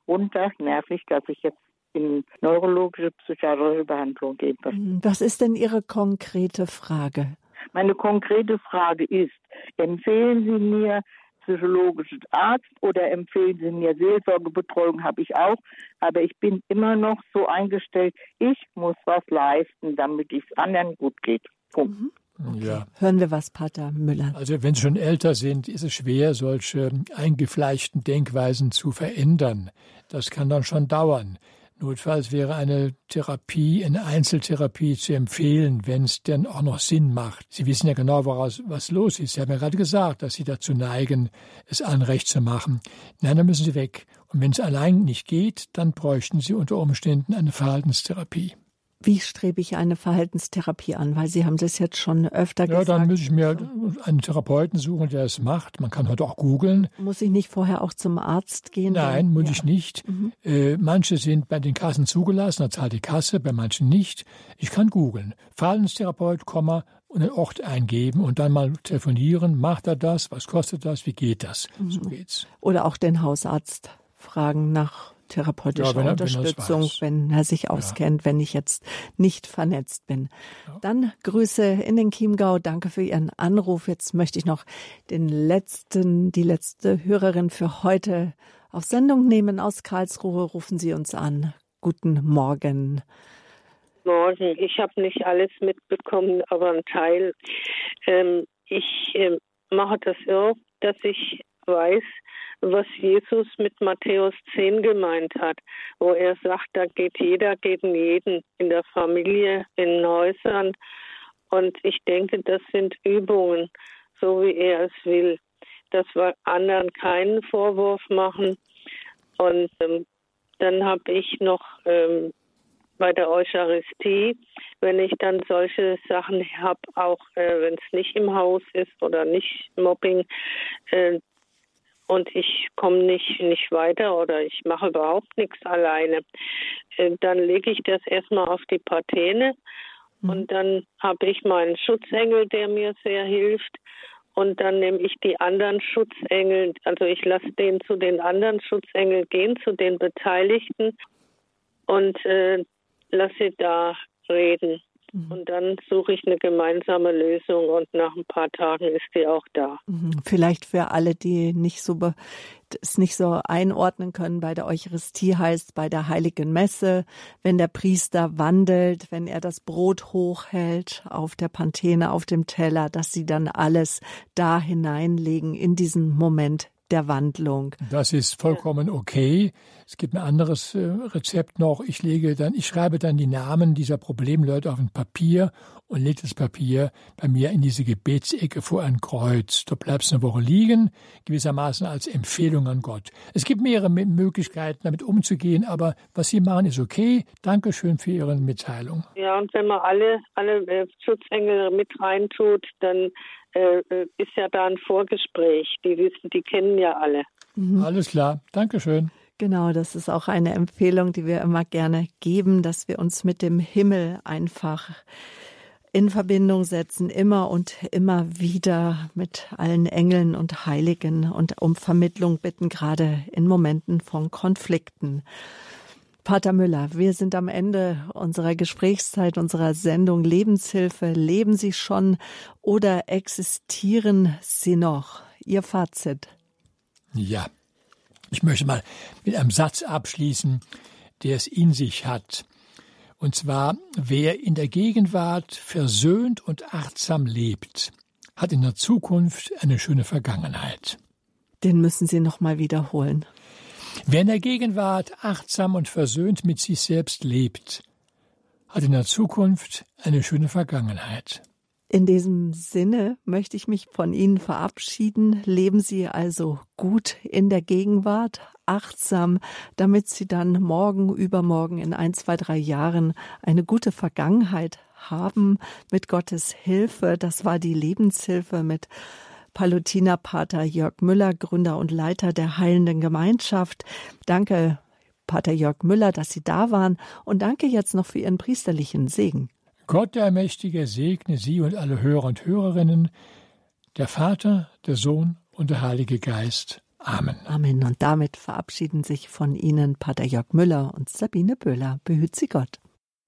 runter nervig, dass ich jetzt in neurologische psychiatrische Behandlung gehen
mhm. Was ist denn Ihre konkrete Frage?
Meine konkrete Frage ist, empfehlen Sie mir psychologisches Arzt oder empfehlen Sie mir Seelsorgebetreuung, habe ich auch. Aber ich bin immer noch so eingestellt, ich muss was leisten, damit es anderen gut geht. Punkt. Mhm.
Okay. Ja. Hören wir was, Pater Müller.
Also wenn Sie schon älter sind, ist es schwer, solche eingefleischten Denkweisen zu verändern. Das kann dann schon dauern. Notfalls wäre eine Therapie, eine Einzeltherapie zu empfehlen, wenn es denn auch noch Sinn macht. Sie wissen ja genau, woraus was los ist. Sie haben ja gerade gesagt, dass Sie dazu neigen, es anrecht zu machen. Nein, dann müssen Sie weg. Und wenn es allein nicht geht, dann bräuchten Sie unter Umständen eine Verhaltenstherapie.
Wie strebe ich eine Verhaltenstherapie an? Weil Sie haben das jetzt schon öfter
ja,
gesagt.
Ja, dann muss ich mir einen Therapeuten suchen, der es macht. Man kann heute auch googeln.
Muss ich nicht vorher auch zum Arzt gehen?
Nein, muss ja. ich nicht. Mhm. Äh, manche sind bei den Kassen zugelassen, da zahlt die Kasse, bei manchen nicht. Ich kann googeln. Verhaltenstherapeut, Komma, und einen Ort eingeben und dann mal telefonieren. Macht er das? Was kostet das? Wie geht das? Mhm. So geht's.
Oder auch den Hausarzt fragen nach psychotherapeutische ja, wenn er, Unterstützung, wenn, wenn er sich auskennt, ja. wenn ich jetzt nicht vernetzt bin. Ja. Dann Grüße in den Chiemgau. Danke für Ihren Anruf. Jetzt möchte ich noch den letzten, die letzte Hörerin für heute auf Sendung nehmen aus Karlsruhe. Rufen Sie uns an. Guten Morgen.
Morgen. Ich habe nicht alles mitbekommen, aber ein Teil. Ähm, ich äh, mache das so, dass ich weiß, was Jesus mit Matthäus 10 gemeint hat, wo er sagt, da geht jeder gegen jeden in der Familie, in Häusern. Und ich denke, das sind Übungen, so wie er es will, dass wir anderen keinen Vorwurf machen. Und ähm, dann habe ich noch ähm, bei der Eucharistie, wenn ich dann solche Sachen habe, auch äh, wenn es nicht im Haus ist oder nicht Mobbing, äh, und ich komme nicht, nicht weiter oder ich mache überhaupt nichts alleine, äh, dann lege ich das erstmal auf die Patene mhm. und dann habe ich meinen Schutzengel, der mir sehr hilft. Und dann nehme ich die anderen Schutzengel, also ich lasse den zu den anderen Schutzengeln gehen, zu den Beteiligten und äh, lasse da reden. Mhm. Und dann suche ich eine gemeinsame Lösung und nach ein paar Tagen ist die auch da.
Mhm. Vielleicht für alle, die nicht so es nicht so einordnen können, bei der Eucharistie heißt bei der heiligen Messe, wenn der Priester wandelt, wenn er das Brot hochhält auf der Pantene, auf dem Teller, dass sie dann alles da hineinlegen in diesen Moment der Wandlung.
Das ist vollkommen okay. Es gibt ein anderes äh, Rezept noch. Ich lege dann, ich schreibe dann die Namen dieser Problemleute auf ein Papier und lege das Papier bei mir in diese Gebetsecke vor ein Kreuz. Da bleibt es eine Woche liegen, gewissermaßen als Empfehlung an Gott. Es gibt mehrere Möglichkeiten, damit umzugehen, aber was Sie machen, ist okay. Dankeschön für Ihre Mitteilung.
Ja, und wenn man alle, alle äh, Schutzengel mit reintut, dann ist ja da ein Vorgespräch. Die wissen, die kennen ja alle.
Mhm. Alles klar. Dankeschön.
Genau, das ist auch eine Empfehlung, die wir immer gerne geben, dass wir uns mit dem Himmel einfach in Verbindung setzen, immer und immer wieder mit allen Engeln und Heiligen und um Vermittlung bitten, gerade in Momenten von Konflikten. Pater Müller, wir sind am Ende unserer Gesprächszeit, unserer Sendung Lebenshilfe. Leben Sie schon oder existieren Sie noch? Ihr Fazit.
Ja, ich möchte mal mit einem Satz abschließen, der es in sich hat. Und zwar, wer in der Gegenwart versöhnt und achtsam lebt, hat in der Zukunft eine schöne Vergangenheit.
Den müssen Sie noch mal wiederholen.
Wer in der Gegenwart achtsam und versöhnt mit sich selbst lebt, hat in der Zukunft eine schöne Vergangenheit.
In diesem Sinne möchte ich mich von Ihnen verabschieden. Leben Sie also gut in der Gegenwart, achtsam, damit Sie dann morgen, übermorgen, in ein, zwei, drei Jahren eine gute Vergangenheit haben mit Gottes Hilfe. Das war die Lebenshilfe mit Palutinerpater Jörg Müller, Gründer und Leiter der Heilenden Gemeinschaft. Danke, Pater Jörg Müller, dass Sie da waren und danke jetzt noch für Ihren priesterlichen Segen.
Gott der Mächtige segne Sie und alle Hörer und Hörerinnen, der Vater, der Sohn und der Heilige Geist. Amen.
Amen. Und damit verabschieden sich von Ihnen Pater Jörg Müller und Sabine Böhler. Behüt Sie Gott.